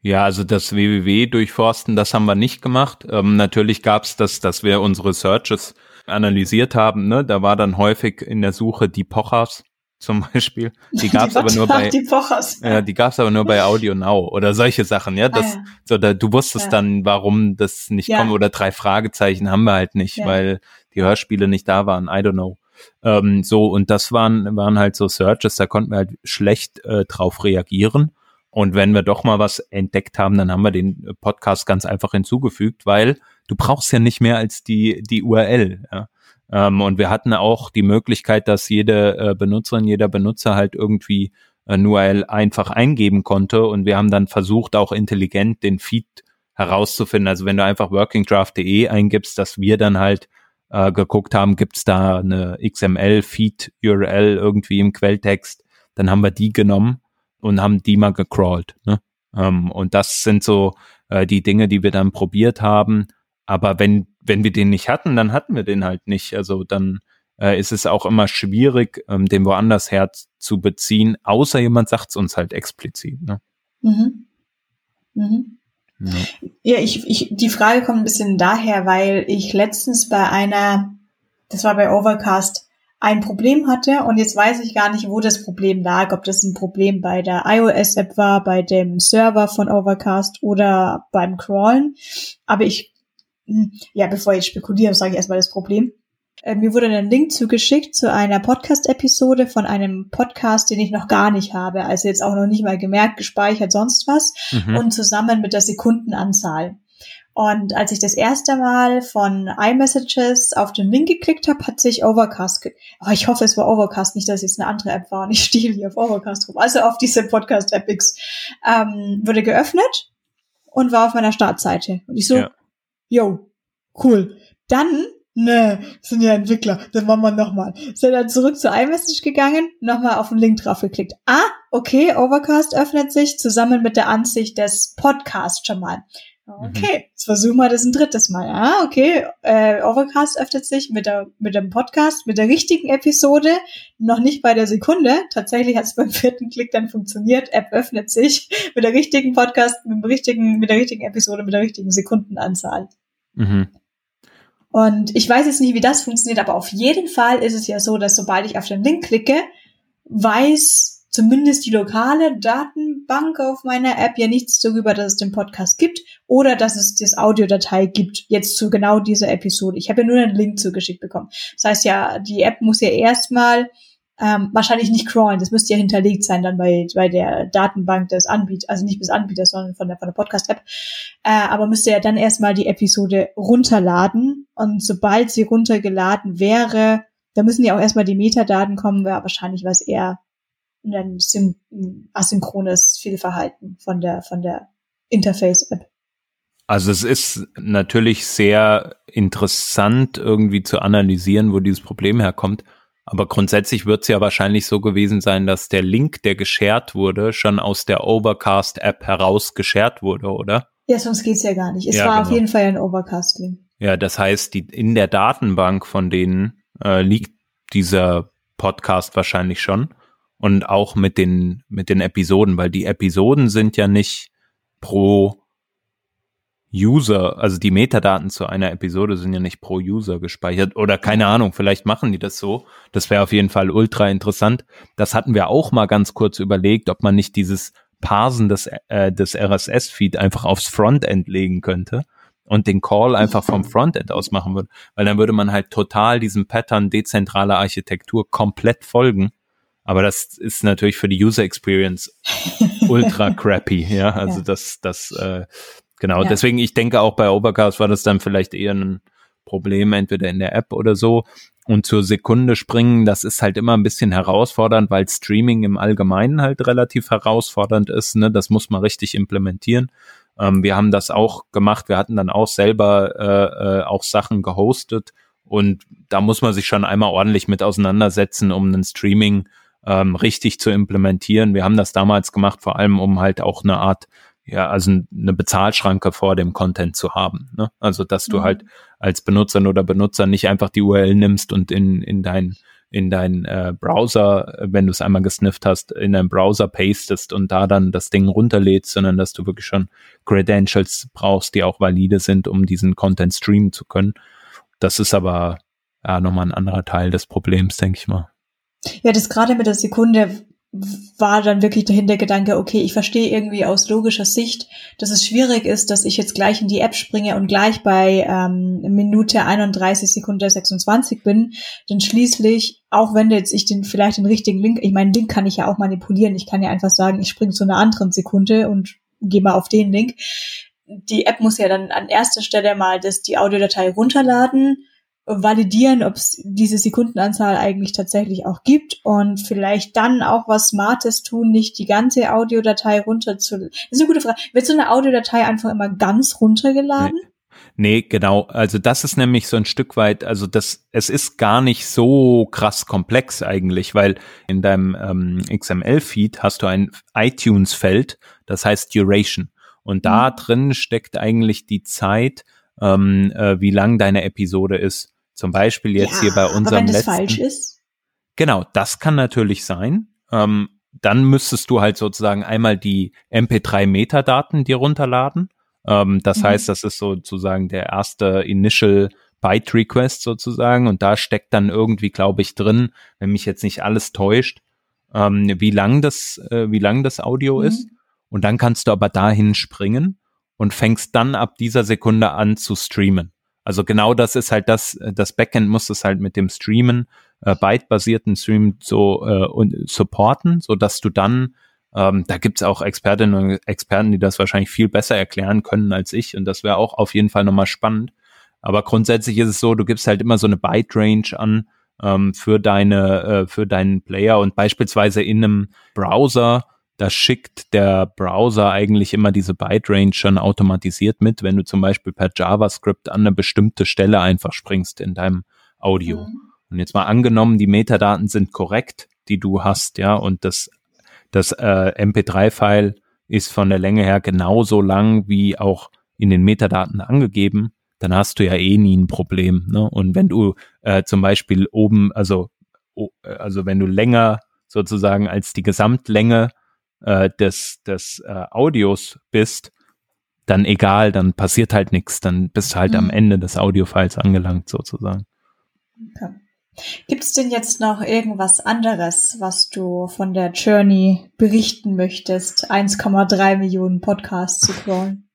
Ja, also das www durchforsten, das haben wir nicht gemacht. Ähm, natürlich gab es das, dass wir unsere Searches analysiert haben, ne, da war dann häufig in der Suche die Pochers zum Beispiel. Die gab's aber nur bei die Pochers. Ja, die gab's aber nur bei Audio Now oder solche Sachen, ja. Das, ah, ja. so da, du wusstest ja. dann, warum das nicht ja. kommt oder drei Fragezeichen haben wir halt nicht, weil die Hörspiele nicht da waren. I don't know. Ähm, so und das waren waren halt so Searches, da konnten wir halt schlecht äh, drauf reagieren. Und wenn wir doch mal was entdeckt haben, dann haben wir den Podcast ganz einfach hinzugefügt, weil du brauchst ja nicht mehr als die, die URL. Ja. Ähm, und wir hatten auch die Möglichkeit, dass jede äh, Benutzerin, jeder Benutzer halt irgendwie eine URL einfach eingeben konnte. Und wir haben dann versucht, auch intelligent den Feed herauszufinden. Also wenn du einfach workingdraft.de eingibst, dass wir dann halt äh, geguckt haben, gibt's da eine XML-Feed-URL irgendwie im Quelltext, dann haben wir die genommen und haben die mal gecrawlt. Ne? Ähm, und das sind so äh, die Dinge, die wir dann probiert haben. Aber wenn, wenn wir den nicht hatten, dann hatten wir den halt nicht. Also dann äh, ist es auch immer schwierig, ähm, den woanders her zu beziehen, außer jemand sagt es uns halt explizit. Ne? Mhm. Mhm. Ja. ja, ich, ich, die Frage kommt ein bisschen daher, weil ich letztens bei einer, das war bei Overcast, ein Problem hatte und jetzt weiß ich gar nicht, wo das Problem lag, ob das ein Problem bei der iOS-App war, bei dem Server von Overcast oder beim Crawlen. Aber ich ja, bevor ich spekuliere, sage ich erstmal das Problem. Äh, mir wurde ein Link zugeschickt zu einer Podcast-Episode von einem Podcast, den ich noch gar nicht habe, also jetzt auch noch nicht mal gemerkt, gespeichert, sonst was, mhm. und zusammen mit der Sekundenanzahl. Und als ich das erste Mal von iMessages auf den Link geklickt habe, hat sich Overcast, ge oh, ich hoffe, es war Overcast, nicht, dass es jetzt eine andere App war und ich stehe hier auf Overcast rum, also auf diese Podcast-App X, ähm, wurde geöffnet und war auf meiner Startseite. Und ich so, ja yo, cool. Dann, ne, sind ja Entwickler, dann machen wir nochmal. Sind dann zurück zu iMessage gegangen, nochmal auf den Link drauf geklickt. Ah, okay, Overcast öffnet sich zusammen mit der Ansicht des Podcasts schon mal. Okay, jetzt versuchen wir das ein drittes Mal. Ah, okay. Äh, Overcast öffnet sich mit, der, mit dem Podcast, mit der richtigen Episode, noch nicht bei der Sekunde. Tatsächlich hat es beim vierten Klick dann funktioniert. App öffnet sich mit der richtigen Podcast, mit, dem richtigen, mit der richtigen Episode, mit der richtigen Sekundenanzahl. Mhm. Und ich weiß jetzt nicht, wie das funktioniert, aber auf jeden Fall ist es ja so, dass sobald ich auf den Link klicke, weiß zumindest die lokale Datenbank auf meiner App ja nichts darüber, dass es den Podcast gibt oder dass es das Audiodatei gibt, jetzt zu genau dieser Episode. Ich habe ja nur einen Link zugeschickt bekommen. Das heißt ja, die App muss ja erstmal ähm, wahrscheinlich nicht crawlen, das müsste ja hinterlegt sein dann bei, bei der Datenbank des Anbieters, also nicht des Anbieters, sondern von der, von der Podcast-App, äh, aber müsste ja dann erstmal die Episode runterladen und sobald sie runtergeladen wäre, da müssen ja auch erstmal die Metadaten kommen, wäre wahrscheinlich was eher ein asynchrones Fehlverhalten von der, von der Interface-App. Also es ist natürlich sehr interessant irgendwie zu analysieren, wo dieses Problem herkommt. Aber grundsätzlich wird es ja wahrscheinlich so gewesen sein, dass der Link, der geshared wurde, schon aus der Overcast-App heraus geshared wurde, oder? Ja, sonst geht's ja gar nicht. Es ja, war genau. auf jeden Fall ein Overcast-Link. Ja, das heißt, die, in der Datenbank von denen äh, liegt dieser Podcast wahrscheinlich schon und auch mit den, mit den Episoden, weil die Episoden sind ja nicht pro User, also die Metadaten zu einer Episode sind ja nicht pro User gespeichert oder keine Ahnung, vielleicht machen die das so. Das wäre auf jeden Fall ultra interessant. Das hatten wir auch mal ganz kurz überlegt, ob man nicht dieses Parsen des, äh, des RSS-Feed einfach aufs Frontend legen könnte und den Call einfach vom Frontend aus machen würde, weil dann würde man halt total diesem Pattern dezentrale Architektur komplett folgen aber das ist natürlich für die User Experience ultra crappy, ja. Also ja. das, das, äh, genau. Ja. Deswegen, ich denke auch bei Overcast war das dann vielleicht eher ein Problem, entweder in der App oder so. Und zur Sekunde springen, das ist halt immer ein bisschen herausfordernd, weil Streaming im Allgemeinen halt relativ herausfordernd ist. Ne? Das muss man richtig implementieren. Ähm, wir haben das auch gemacht. Wir hatten dann auch selber äh, äh, auch Sachen gehostet. Und da muss man sich schon einmal ordentlich mit auseinandersetzen, um einen Streaming ähm, richtig zu implementieren. Wir haben das damals gemacht, vor allem um halt auch eine Art, ja, also eine Bezahlschranke vor dem Content zu haben. Ne? Also dass du mhm. halt als Benutzerin oder Benutzer nicht einfach die URL nimmst und in, in dein in dein äh, Browser, wenn du es einmal gesnifft hast, in deinen Browser pastest und da dann das Ding runterlädst, sondern dass du wirklich schon Credentials brauchst, die auch valide sind, um diesen Content streamen zu können. Das ist aber ja nochmal ein anderer Teil des Problems, denke ich mal. Ja, das gerade mit der Sekunde war dann wirklich der Hintergedanke, okay, ich verstehe irgendwie aus logischer Sicht, dass es schwierig ist, dass ich jetzt gleich in die App springe und gleich bei ähm, Minute 31 Sekunde 26 bin. Denn schließlich, auch wenn jetzt ich den vielleicht den richtigen Link, ich meine, Link kann ich ja auch manipulieren. Ich kann ja einfach sagen, ich springe zu einer anderen Sekunde und gehe mal auf den Link. Die App muss ja dann an erster Stelle mal das, die Audiodatei runterladen validieren, ob es diese Sekundenanzahl eigentlich tatsächlich auch gibt und vielleicht dann auch was Smartes tun, nicht die ganze Audiodatei runterzuladen. Das ist eine gute Frage. Wird so eine Audiodatei einfach immer ganz runtergeladen? Nee. Nee, genau. Also das ist nämlich so ein Stück weit, also das, es ist gar nicht so krass komplex eigentlich, weil in deinem ähm, XML-Feed hast du ein iTunes-Feld, das heißt Duration. Und da mhm. drin steckt eigentlich die Zeit, ähm, äh, wie lang deine Episode ist. Zum Beispiel jetzt ja, hier bei unserem aber wenn das letzten. falsch ist? Genau, das kann natürlich sein. Ähm, dann müsstest du halt sozusagen einmal die MP3-Metadaten dir runterladen. Ähm, das mhm. heißt, das ist sozusagen der erste Initial Byte Request sozusagen und da steckt dann irgendwie, glaube ich, drin, wenn mich jetzt nicht alles täuscht, ähm, wie lang das, äh, wie lang das Audio mhm. ist. Und dann kannst du aber dahin springen und fängst dann ab dieser Sekunde an zu streamen. Also genau das ist halt das, äh, das Backend muss es halt mit dem Streamen, äh, Byte-basierten Stream so äh, und supporten, so dass du dann ähm, da gibt's auch Expertinnen und Experten, die das wahrscheinlich viel besser erklären können als ich. Und das wäre auch auf jeden Fall nochmal spannend. Aber grundsätzlich ist es so, du gibst halt immer so eine Byte-Range an ähm, für deine, äh, für deinen Player und beispielsweise in einem Browser da schickt der Browser eigentlich immer diese Byte Range schon automatisiert mit, wenn du zum Beispiel per JavaScript an eine bestimmte Stelle einfach springst in deinem Audio. Mhm. Und jetzt mal angenommen, die Metadaten sind korrekt, die du hast, ja, und das, das äh, MP3-File ist von der Länge her genauso lang wie auch in den Metadaten angegeben, dann hast du ja eh nie ein Problem. Ne? Und wenn du äh, zum Beispiel oben, also, also wenn du länger sozusagen als die Gesamtlänge äh, des, des äh, Audios bist, dann egal, dann passiert halt nichts, dann bist du halt mhm. am Ende des Audiofiles angelangt sozusagen. Okay. Gibt es denn jetzt noch irgendwas anderes, was du von der Journey berichten möchtest, 1,3 Millionen Podcasts zu crawlen?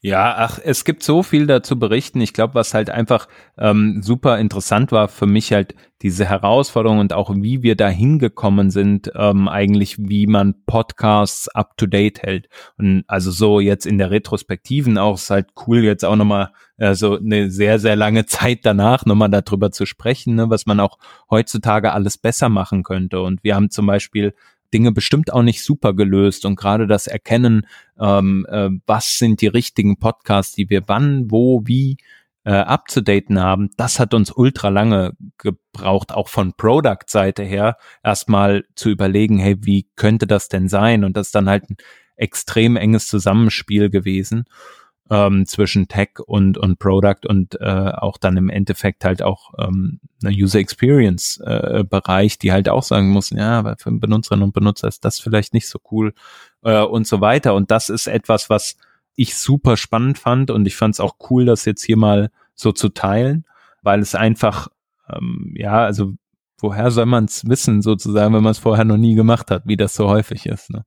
Ja, ach, es gibt so viel dazu berichten. Ich glaube, was halt einfach ähm, super interessant war für mich halt diese Herausforderung und auch wie wir da hingekommen sind, ähm, eigentlich wie man Podcasts up to date hält. Und also so jetzt in der Retrospektiven auch ist halt cool jetzt auch nochmal äh, so eine sehr, sehr lange Zeit danach nochmal darüber zu sprechen, ne, was man auch heutzutage alles besser machen könnte. Und wir haben zum Beispiel Dinge bestimmt auch nicht super gelöst und gerade das Erkennen, ähm, äh, was sind die richtigen Podcasts, die wir wann, wo, wie äh, abzudaten haben, das hat uns ultra lange gebraucht, auch von Product-Seite her, erstmal zu überlegen, hey, wie könnte das denn sein? Und das ist dann halt ein extrem enges Zusammenspiel gewesen ähm, zwischen Tech und, und Product und äh, auch dann im Endeffekt halt auch ähm, eine User Experience äh, Bereich, die halt auch sagen muss, ja, aber für Benutzerinnen und Benutzer ist das vielleicht nicht so cool äh, und so weiter. Und das ist etwas, was ich super spannend fand und ich fand es auch cool, das jetzt hier mal so zu teilen, weil es einfach, ähm, ja, also woher soll man es wissen, sozusagen, wenn man es vorher noch nie gemacht hat, wie das so häufig ist. Ne?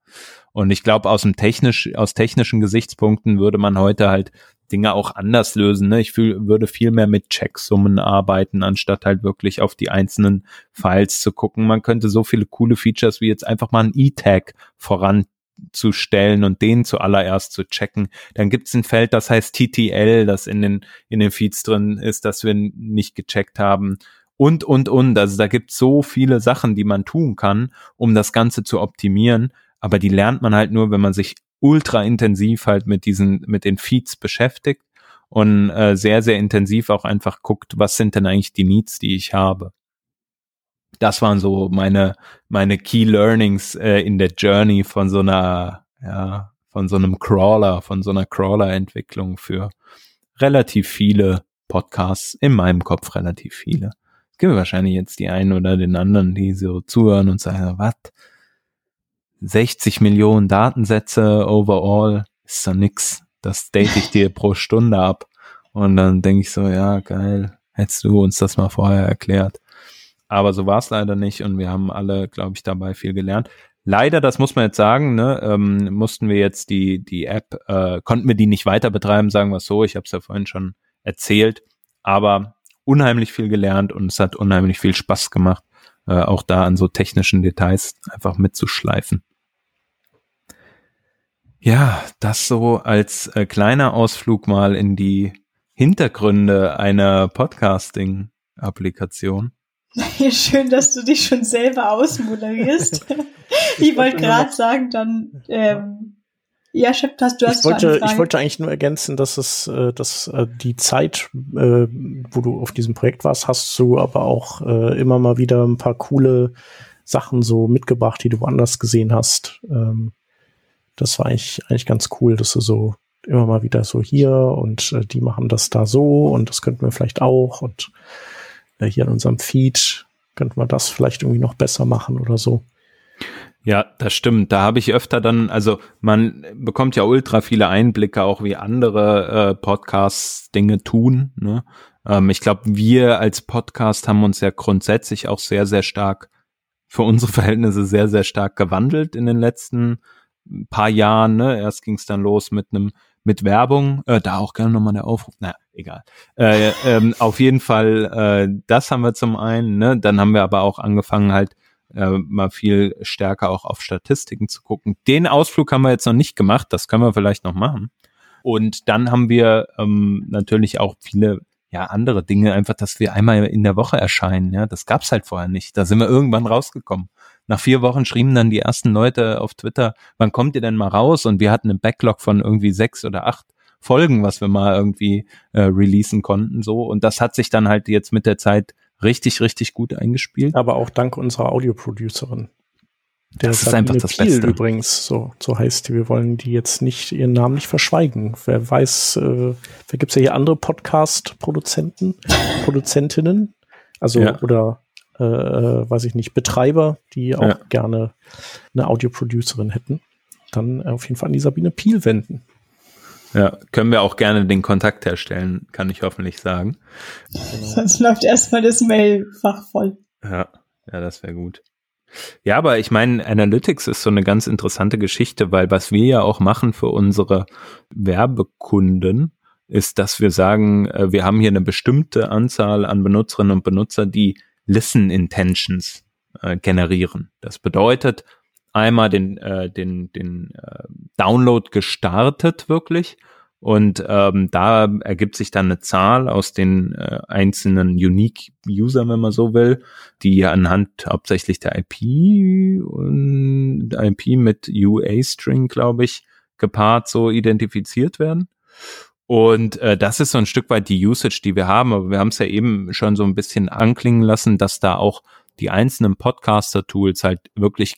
Und ich glaube, aus dem technisch, aus technischen Gesichtspunkten würde man heute halt Dinge auch anders lösen. Ne? Ich fühl, würde viel mehr mit Checksummen arbeiten, anstatt halt wirklich auf die einzelnen Files zu gucken. Man könnte so viele coole Features wie jetzt einfach mal ein E-Tag voranzustellen und den zuallererst zu checken. Dann gibt es ein Feld, das heißt TTL, das in den, in den Feeds drin ist, das wir nicht gecheckt haben und, und, und. Also da gibt so viele Sachen, die man tun kann, um das Ganze zu optimieren. Aber die lernt man halt nur, wenn man sich ultra intensiv halt mit diesen, mit den Feeds beschäftigt und äh, sehr, sehr intensiv auch einfach guckt, was sind denn eigentlich die Needs, die ich habe. Das waren so meine, meine Key Learnings äh, in der Journey von so einer, ja, von so einem Crawler, von so einer Crawler-Entwicklung für relativ viele Podcasts, in meinem Kopf relativ viele. Gibt wahrscheinlich jetzt die einen oder den anderen, die so zuhören und sagen, was? 60 Millionen Datensätze overall ist doch nix. Das date ich dir pro Stunde ab. Und dann denke ich so, ja, geil, hättest du uns das mal vorher erklärt. Aber so war es leider nicht und wir haben alle, glaube ich, dabei viel gelernt. Leider, das muss man jetzt sagen, ne, ähm, mussten wir jetzt die, die App, äh, konnten wir die nicht weiter betreiben, sagen wir so. Ich habe es ja vorhin schon erzählt. Aber unheimlich viel gelernt und es hat unheimlich viel Spaß gemacht, äh, auch da an so technischen Details einfach mitzuschleifen. Ja, das so als äh, kleiner Ausflug mal in die Hintergründe einer Podcasting-Applikation. Schön, dass du dich schon selber ausmoderierst. ich wollte gerade sagen, dann ähm, ja, hast, du hast ich wollte, ich wollte eigentlich nur ergänzen, dass es, äh, dass äh, die Zeit, äh, wo du auf diesem Projekt warst, hast du aber auch immer mal wieder ein paar coole Sachen so mitgebracht, die du woanders gesehen hast. Ähm, das war eigentlich, eigentlich ganz cool, dass du so immer mal wieder so hier und die machen das da so und das könnten wir vielleicht auch und hier in unserem Feed könnten wir das vielleicht irgendwie noch besser machen oder so. Ja, das stimmt. Da habe ich öfter dann, also man bekommt ja ultra viele Einblicke, auch wie andere äh, Podcasts Dinge tun. Ne? Ähm, ich glaube, wir als Podcast haben uns ja grundsätzlich auch sehr, sehr stark für unsere Verhältnisse sehr, sehr stark gewandelt in den letzten paar Jahren. Ne? Erst ging es dann los mit einem mit Werbung, äh, da auch gerne nochmal der Aufruf, naja, egal. Äh, ähm, auf jeden Fall, äh, das haben wir zum einen, ne? dann haben wir aber auch angefangen halt äh, mal viel stärker auch auf Statistiken zu gucken. Den Ausflug haben wir jetzt noch nicht gemacht, das können wir vielleicht noch machen. Und dann haben wir ähm, natürlich auch viele ja andere Dinge, einfach, dass wir einmal in der Woche erscheinen. Ja, das gab's halt vorher nicht. Da sind wir irgendwann rausgekommen. Nach vier Wochen schrieben dann die ersten Leute auf Twitter, wann kommt ihr denn mal raus? Und wir hatten einen Backlog von irgendwie sechs oder acht Folgen, was wir mal irgendwie äh, releasen konnten. So und das hat sich dann halt jetzt mit der Zeit richtig, richtig gut eingespielt. Aber auch dank unserer Audioproducerin. Der das ist einfach das Piel Beste. übrigens, so, so heißt die. Wir wollen die jetzt nicht, ihren Namen nicht verschweigen. Wer weiß, äh, wer gibt's ja hier andere Podcast-Produzenten, Produzentinnen, also ja. oder äh, äh, weiß ich nicht, Betreiber, die auch ja. gerne eine Audioproducerin hätten. Dann auf jeden Fall an die Sabine Piel wenden. Ja, können wir auch gerne den Kontakt herstellen, kann ich hoffentlich sagen. Sonst läuft erstmal das Mailfach voll. Ja, ja, das wäre gut. Ja, aber ich meine, Analytics ist so eine ganz interessante Geschichte, weil was wir ja auch machen für unsere Werbekunden, ist, dass wir sagen, äh, wir haben hier eine bestimmte Anzahl an Benutzerinnen und Benutzer, die Listen Intentions äh, generieren. Das bedeutet, einmal den, äh, den, den äh, Download gestartet wirklich und ähm, da ergibt sich dann eine Zahl aus den äh, einzelnen Unique User, wenn man so will, die anhand hauptsächlich der IP und IP mit UA-String, glaube ich, gepaart so identifiziert werden. Und äh, das ist so ein Stück weit die Usage, die wir haben. Aber wir haben es ja eben schon so ein bisschen anklingen lassen, dass da auch die einzelnen Podcaster-Tools halt wirklich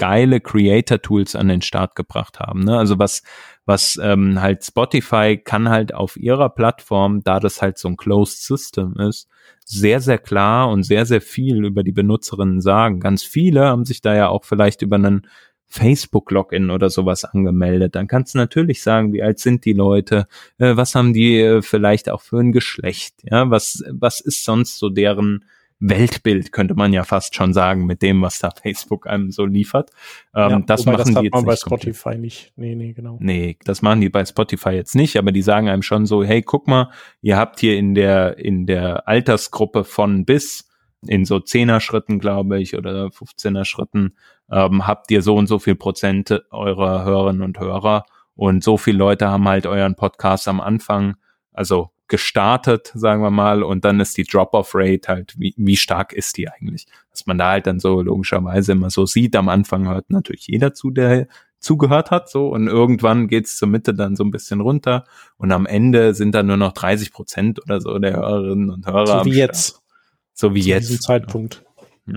geile Creator-Tools an den Start gebracht haben. Ne? Also was, was ähm, halt Spotify kann halt auf ihrer Plattform, da das halt so ein Closed System ist, sehr, sehr klar und sehr, sehr viel über die Benutzerinnen sagen. Ganz viele haben sich da ja auch vielleicht über einen Facebook-Login oder sowas angemeldet. Dann kannst du natürlich sagen, wie alt sind die Leute, äh, was haben die äh, vielleicht auch für ein Geschlecht, ja, was, was ist sonst so deren Weltbild, könnte man ja fast schon sagen, mit dem, was da Facebook einem so liefert. Ähm, ja, das machen das die jetzt man bei Spotify komplett. nicht. Nee, nee, genau. Nee, das machen die bei Spotify jetzt nicht, aber die sagen einem schon so, hey, guck mal, ihr habt hier in der, in der Altersgruppe von bis in so Zehner-Schritten, glaube ich, oder 15er Schritten, ähm, habt ihr so und so viel Prozent eurer Hörerinnen und Hörer und so viele Leute haben halt euren Podcast am Anfang, also gestartet, sagen wir mal, und dann ist die Drop-off-Rate halt, wie, wie stark ist die eigentlich? Dass man da halt dann so logischerweise immer so sieht, am Anfang hört natürlich jeder zu, der zugehört hat, so, und irgendwann geht's zur Mitte dann so ein bisschen runter und am Ende sind dann nur noch 30 Prozent oder so der Hörerinnen und Hörer. So wie jetzt. So wie Zu jetzt. Diesem Zeitpunkt. Ja.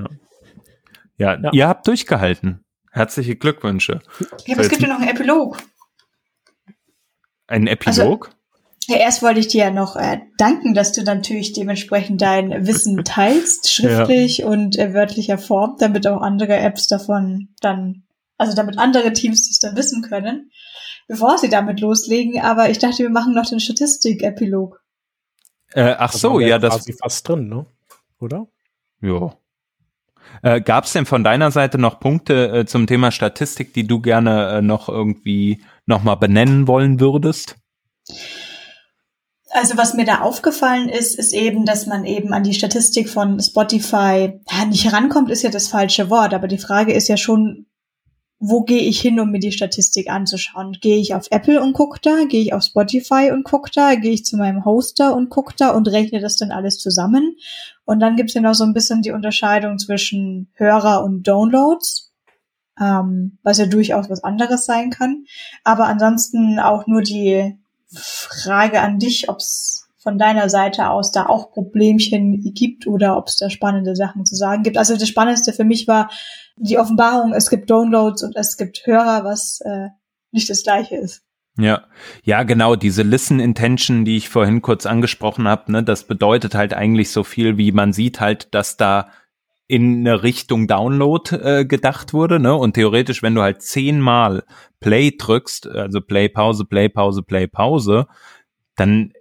ja. Ja, ihr habt durchgehalten. Herzliche Glückwünsche. Ja, aber es gibt ja noch einen Epilog. Ein Epilog? Also, erst wollte ich dir ja noch äh, danken, dass du natürlich dementsprechend dein Wissen teilst, schriftlich ja. und äh, wörtlicher Form, damit auch andere Apps davon dann, also damit andere Teams das dann wissen können, bevor sie damit loslegen. Aber ich dachte, wir machen noch den Statistik-Epilog. Äh, ach so, ja, das quasi fast drin, ne? Oder? Ja. Äh, Gab es denn von deiner Seite noch Punkte äh, zum Thema Statistik, die du gerne äh, noch irgendwie noch mal benennen wollen würdest? Also was mir da aufgefallen ist, ist eben, dass man eben an die Statistik von Spotify nicht herankommt, ist ja das falsche Wort, aber die Frage ist ja schon, wo gehe ich hin, um mir die Statistik anzuschauen? Gehe ich auf Apple und gucke da? Gehe ich auf Spotify und gucke da? Gehe ich zu meinem Hoster und gucke da und rechne das dann alles zusammen? Und dann gibt es ja noch so ein bisschen die Unterscheidung zwischen Hörer und Downloads, ähm, was ja durchaus was anderes sein kann. Aber ansonsten auch nur die Frage an dich, ob es von deiner Seite aus da auch Problemchen gibt oder ob es da spannende Sachen zu sagen gibt. Also das Spannendste für mich war die Offenbarung, es gibt Downloads und es gibt Hörer, was äh, nicht das gleiche ist. Ja, ja, genau, diese Listen Intention, die ich vorhin kurz angesprochen habe, ne, das bedeutet halt eigentlich so viel, wie man sieht halt, dass da in eine Richtung Download äh, gedacht wurde, ne? Und theoretisch, wenn du halt zehnmal Play drückst, also Play, Pause, Play, Pause, Play, Pause, dann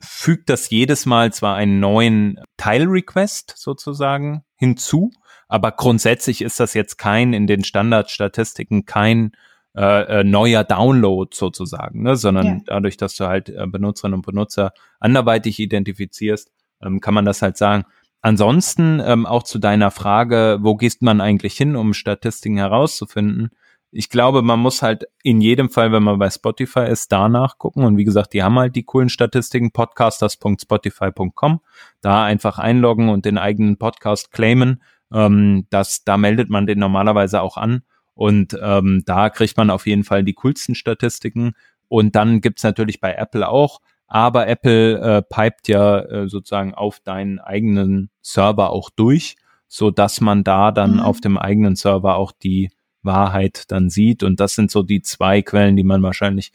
fügt das jedes Mal zwar einen neuen Teilrequest sozusagen hinzu, aber grundsätzlich ist das jetzt kein in den Standardstatistiken kein äh, äh, neuer Download sozusagen, ne? sondern ja. dadurch, dass du halt äh, Benutzerinnen und Benutzer anderweitig identifizierst, ähm, kann man das halt sagen. Ansonsten ähm, auch zu deiner Frage, wo gehst man eigentlich hin, um Statistiken herauszufinden? Ich glaube, man muss halt in jedem Fall, wenn man bei Spotify ist, danach gucken. Und wie gesagt, die haben halt die coolen Statistiken, podcasters.spotify.com. Da einfach einloggen und den eigenen Podcast claimen. Ähm, das, da meldet man den normalerweise auch an. Und ähm, da kriegt man auf jeden Fall die coolsten Statistiken. Und dann gibt's natürlich bei Apple auch aber Apple äh, pipet ja äh, sozusagen auf deinen eigenen Server auch durch, so dass man da dann mhm. auf dem eigenen Server auch die Wahrheit dann sieht. Und das sind so die zwei Quellen, die man wahrscheinlich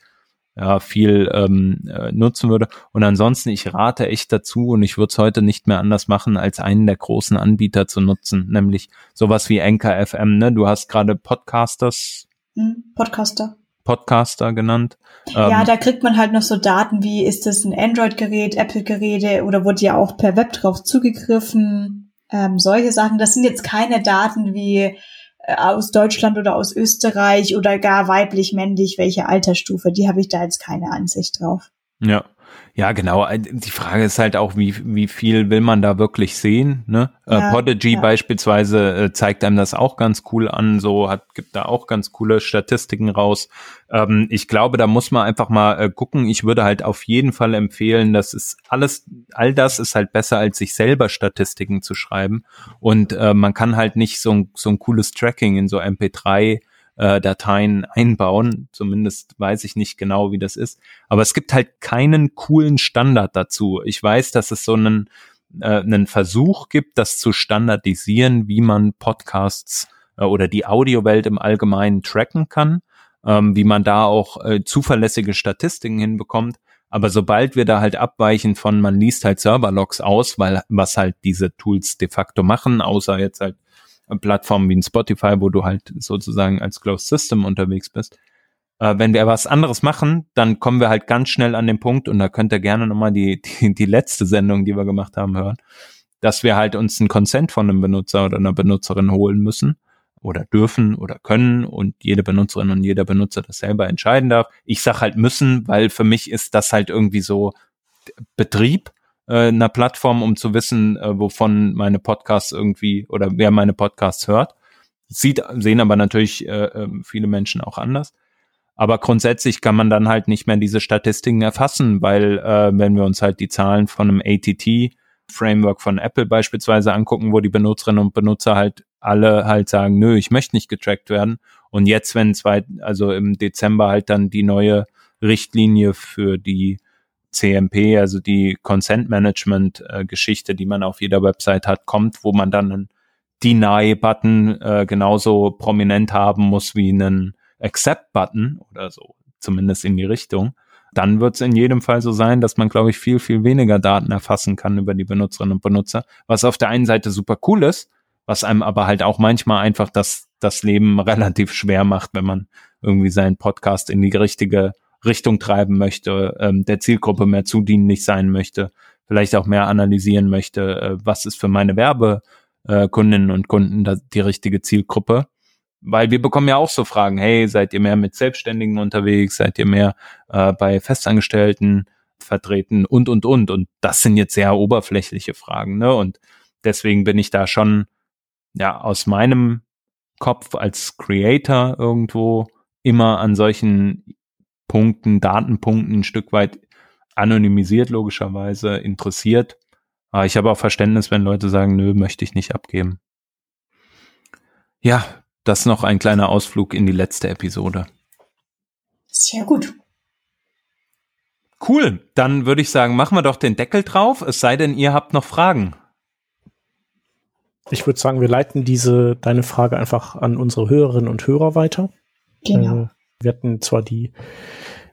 ja, viel ähm, äh, nutzen würde. Und ansonsten, ich rate echt dazu und ich würde es heute nicht mehr anders machen, als einen der großen Anbieter zu nutzen, nämlich sowas wie Anchor FM. Ne? Du hast gerade Podcasters. Hm, Podcaster. Podcaster genannt. Ja, ähm, da kriegt man halt noch so Daten wie, ist das ein Android-Gerät, Apple-Geräte oder wurde ja auch per Web drauf zugegriffen? Ähm, solche Sachen. Das sind jetzt keine Daten wie äh, aus Deutschland oder aus Österreich oder gar weiblich, männlich, welche Altersstufe. Die habe ich da jetzt keine Ansicht drauf. Ja. Ja, genau. Äh, die Frage ist halt auch, wie, wie viel will man da wirklich sehen? Ne? Äh, ja, äh, Podigy ja. beispielsweise äh, zeigt einem das auch ganz cool an, so hat, gibt da auch ganz coole Statistiken raus. Ähm, ich glaube, da muss man einfach mal äh, gucken. Ich würde halt auf jeden Fall empfehlen, das ist alles, all das ist halt besser, als sich selber Statistiken zu schreiben. Und äh, man kann halt nicht so ein, so ein cooles Tracking in so MP3 äh, Dateien einbauen. Zumindest weiß ich nicht genau, wie das ist. Aber es gibt halt keinen coolen Standard dazu. Ich weiß, dass es so einen, äh, einen Versuch gibt, das zu standardisieren, wie man Podcasts äh, oder die Audiowelt im Allgemeinen tracken kann, ähm, wie man da auch äh, zuverlässige Statistiken hinbekommt. Aber sobald wir da halt abweichen von, man liest halt Serverlogs aus, weil was halt diese Tools de facto machen, außer jetzt halt Plattformen wie ein Spotify, wo du halt sozusagen als Closed System unterwegs bist. Äh, wenn wir was anderes machen, dann kommen wir halt ganz schnell an den Punkt, und da könnt ihr gerne nochmal die, die, die letzte Sendung, die wir gemacht haben, hören, dass wir halt uns einen Consent von einem Benutzer oder einer Benutzerin holen müssen oder dürfen oder können und jede Benutzerin und jeder Benutzer das selber entscheiden darf. Ich sag halt müssen, weil für mich ist das halt irgendwie so Betrieb äh, einer Plattform, um zu wissen, äh, wovon meine Podcasts irgendwie oder wer meine Podcasts hört. Sieht, sehen aber natürlich äh, ähm, viele Menschen auch anders. Aber grundsätzlich kann man dann halt nicht mehr diese Statistiken erfassen, weil äh, wenn wir uns halt die Zahlen von einem ATT-Framework von Apple beispielsweise angucken, wo die Benutzerinnen und Benutzer halt alle halt sagen, nö, ich möchte nicht getrackt werden. Und jetzt, wenn zwei, also im Dezember halt dann die neue Richtlinie für die CMP, also die Consent Management äh, Geschichte, die man auf jeder Website hat, kommt, wo man dann einen Deny-Button äh, genauso prominent haben muss wie einen Accept-Button oder so, zumindest in die Richtung, dann wird es in jedem Fall so sein, dass man, glaube ich, viel, viel weniger Daten erfassen kann über die Benutzerinnen und Benutzer, was auf der einen Seite super cool ist, was einem aber halt auch manchmal einfach das, das Leben relativ schwer macht, wenn man irgendwie seinen Podcast in die richtige Richtung treiben möchte, ähm, der Zielgruppe mehr zudienlich sein möchte, vielleicht auch mehr analysieren möchte, äh, was ist für meine Werbekundinnen äh, und Kunden da die richtige Zielgruppe. Weil wir bekommen ja auch so Fragen, hey, seid ihr mehr mit Selbstständigen unterwegs, seid ihr mehr äh, bei Festangestellten vertreten und, und, und. Und das sind jetzt sehr oberflächliche Fragen, ne? Und deswegen bin ich da schon, ja, aus meinem Kopf als Creator irgendwo immer an solchen Punkten, Datenpunkten ein Stück weit anonymisiert logischerweise interessiert. Aber ich habe auch Verständnis, wenn Leute sagen, nö, möchte ich nicht abgeben. Ja, das noch ein kleiner Ausflug in die letzte Episode. Sehr gut. Cool, dann würde ich sagen, machen wir doch den Deckel drauf, es sei denn, ihr habt noch Fragen. Ich würde sagen, wir leiten diese, deine Frage einfach an unsere Hörerinnen und Hörer weiter. Genau. Wir hatten zwar die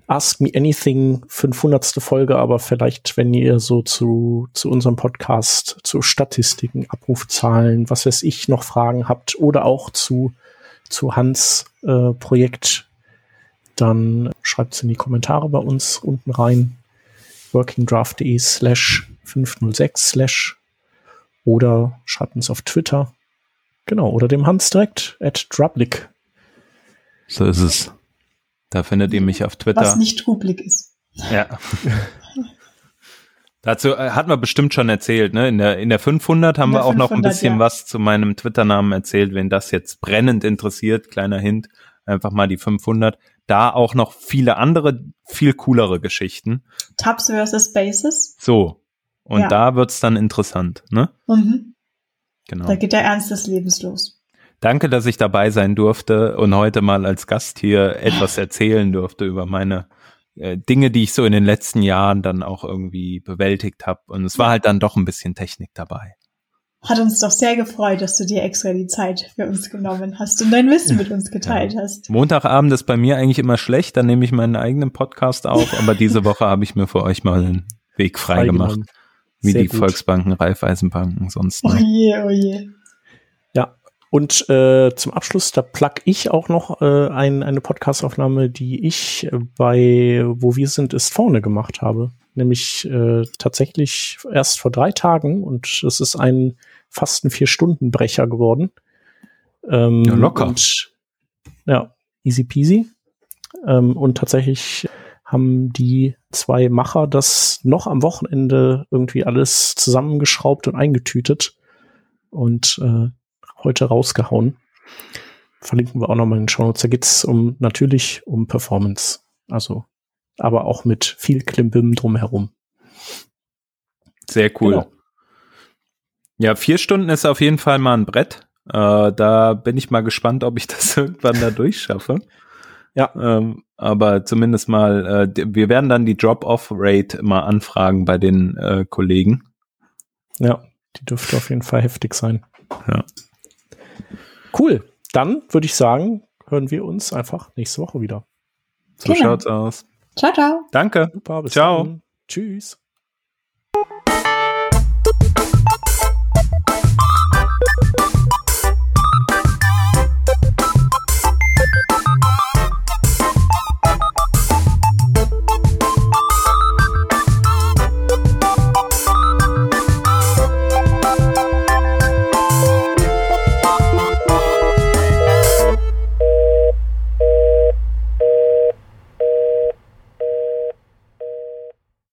Ask Me Anything 500. Folge, aber vielleicht, wenn ihr so zu, zu unserem Podcast, zu Statistiken, Abrufzahlen, was weiß ich, noch Fragen habt oder auch zu, zu Hans äh, Projekt, dann schreibt es in die Kommentare bei uns unten rein. workingdraft.de slash 506 slash oder schreibt uns auf Twitter. Genau, oder dem Hans direkt at Drublick. So ist es. Da findet ihr mich auf Twitter. Was nicht Rublik ist. Ja. Dazu äh, hat man bestimmt schon erzählt, ne? In der, in der 500 haben der wir auch 500, noch ein bisschen ja. was zu meinem Twitter-Namen erzählt, wenn das jetzt brennend interessiert, kleiner Hint, einfach mal die 500. Da auch noch viele andere, viel coolere Geschichten. Tabs versus Bases. So. Und ja. da wird's dann interessant, ne? Mhm. Genau. Da geht der Ernst des Lebens los. Danke, dass ich dabei sein durfte und heute mal als Gast hier etwas erzählen durfte über meine äh, Dinge, die ich so in den letzten Jahren dann auch irgendwie bewältigt habe. Und es war halt dann doch ein bisschen Technik dabei. Hat uns doch sehr gefreut, dass du dir extra die Zeit für uns genommen hast und dein Wissen mit uns geteilt ja. hast. Montagabend ist bei mir eigentlich immer schlecht, dann nehme ich meinen eigenen Podcast auf, aber diese Woche habe ich mir für euch mal einen Weg frei gemacht. Wie sehr die gut. Volksbanken, Raiffeisenbanken sonst. Oh je, oh je. Und äh, zum Abschluss, da plug ich auch noch äh, ein, eine Podcastaufnahme, die ich bei Wo wir sind, ist vorne gemacht habe. Nämlich äh, tatsächlich erst vor drei Tagen und es ist ein fast ein Vier-Stunden-Brecher geworden. Ähm, ja, locker. Und, ja, easy peasy. Ähm, und tatsächlich haben die zwei Macher das noch am Wochenende irgendwie alles zusammengeschraubt und eingetütet und äh, heute rausgehauen. Verlinken wir auch nochmal in den Show Notes. Da geht's um natürlich um Performance. Also, aber auch mit viel Klimbim drumherum. Sehr cool. Genau. Ja, vier Stunden ist auf jeden Fall mal ein Brett. Äh, da bin ich mal gespannt, ob ich das irgendwann da durchschaffe. Ja. Ähm, aber zumindest mal, äh, wir werden dann die Drop-off-Rate mal anfragen bei den äh, Kollegen. Ja, die dürfte auf jeden Fall heftig sein. Ja. Cool. Dann würde ich sagen, hören wir uns einfach nächste Woche wieder. So genau. schaut's aus. Ciao, ciao. Danke. Super, ciao. Dann. Tschüss.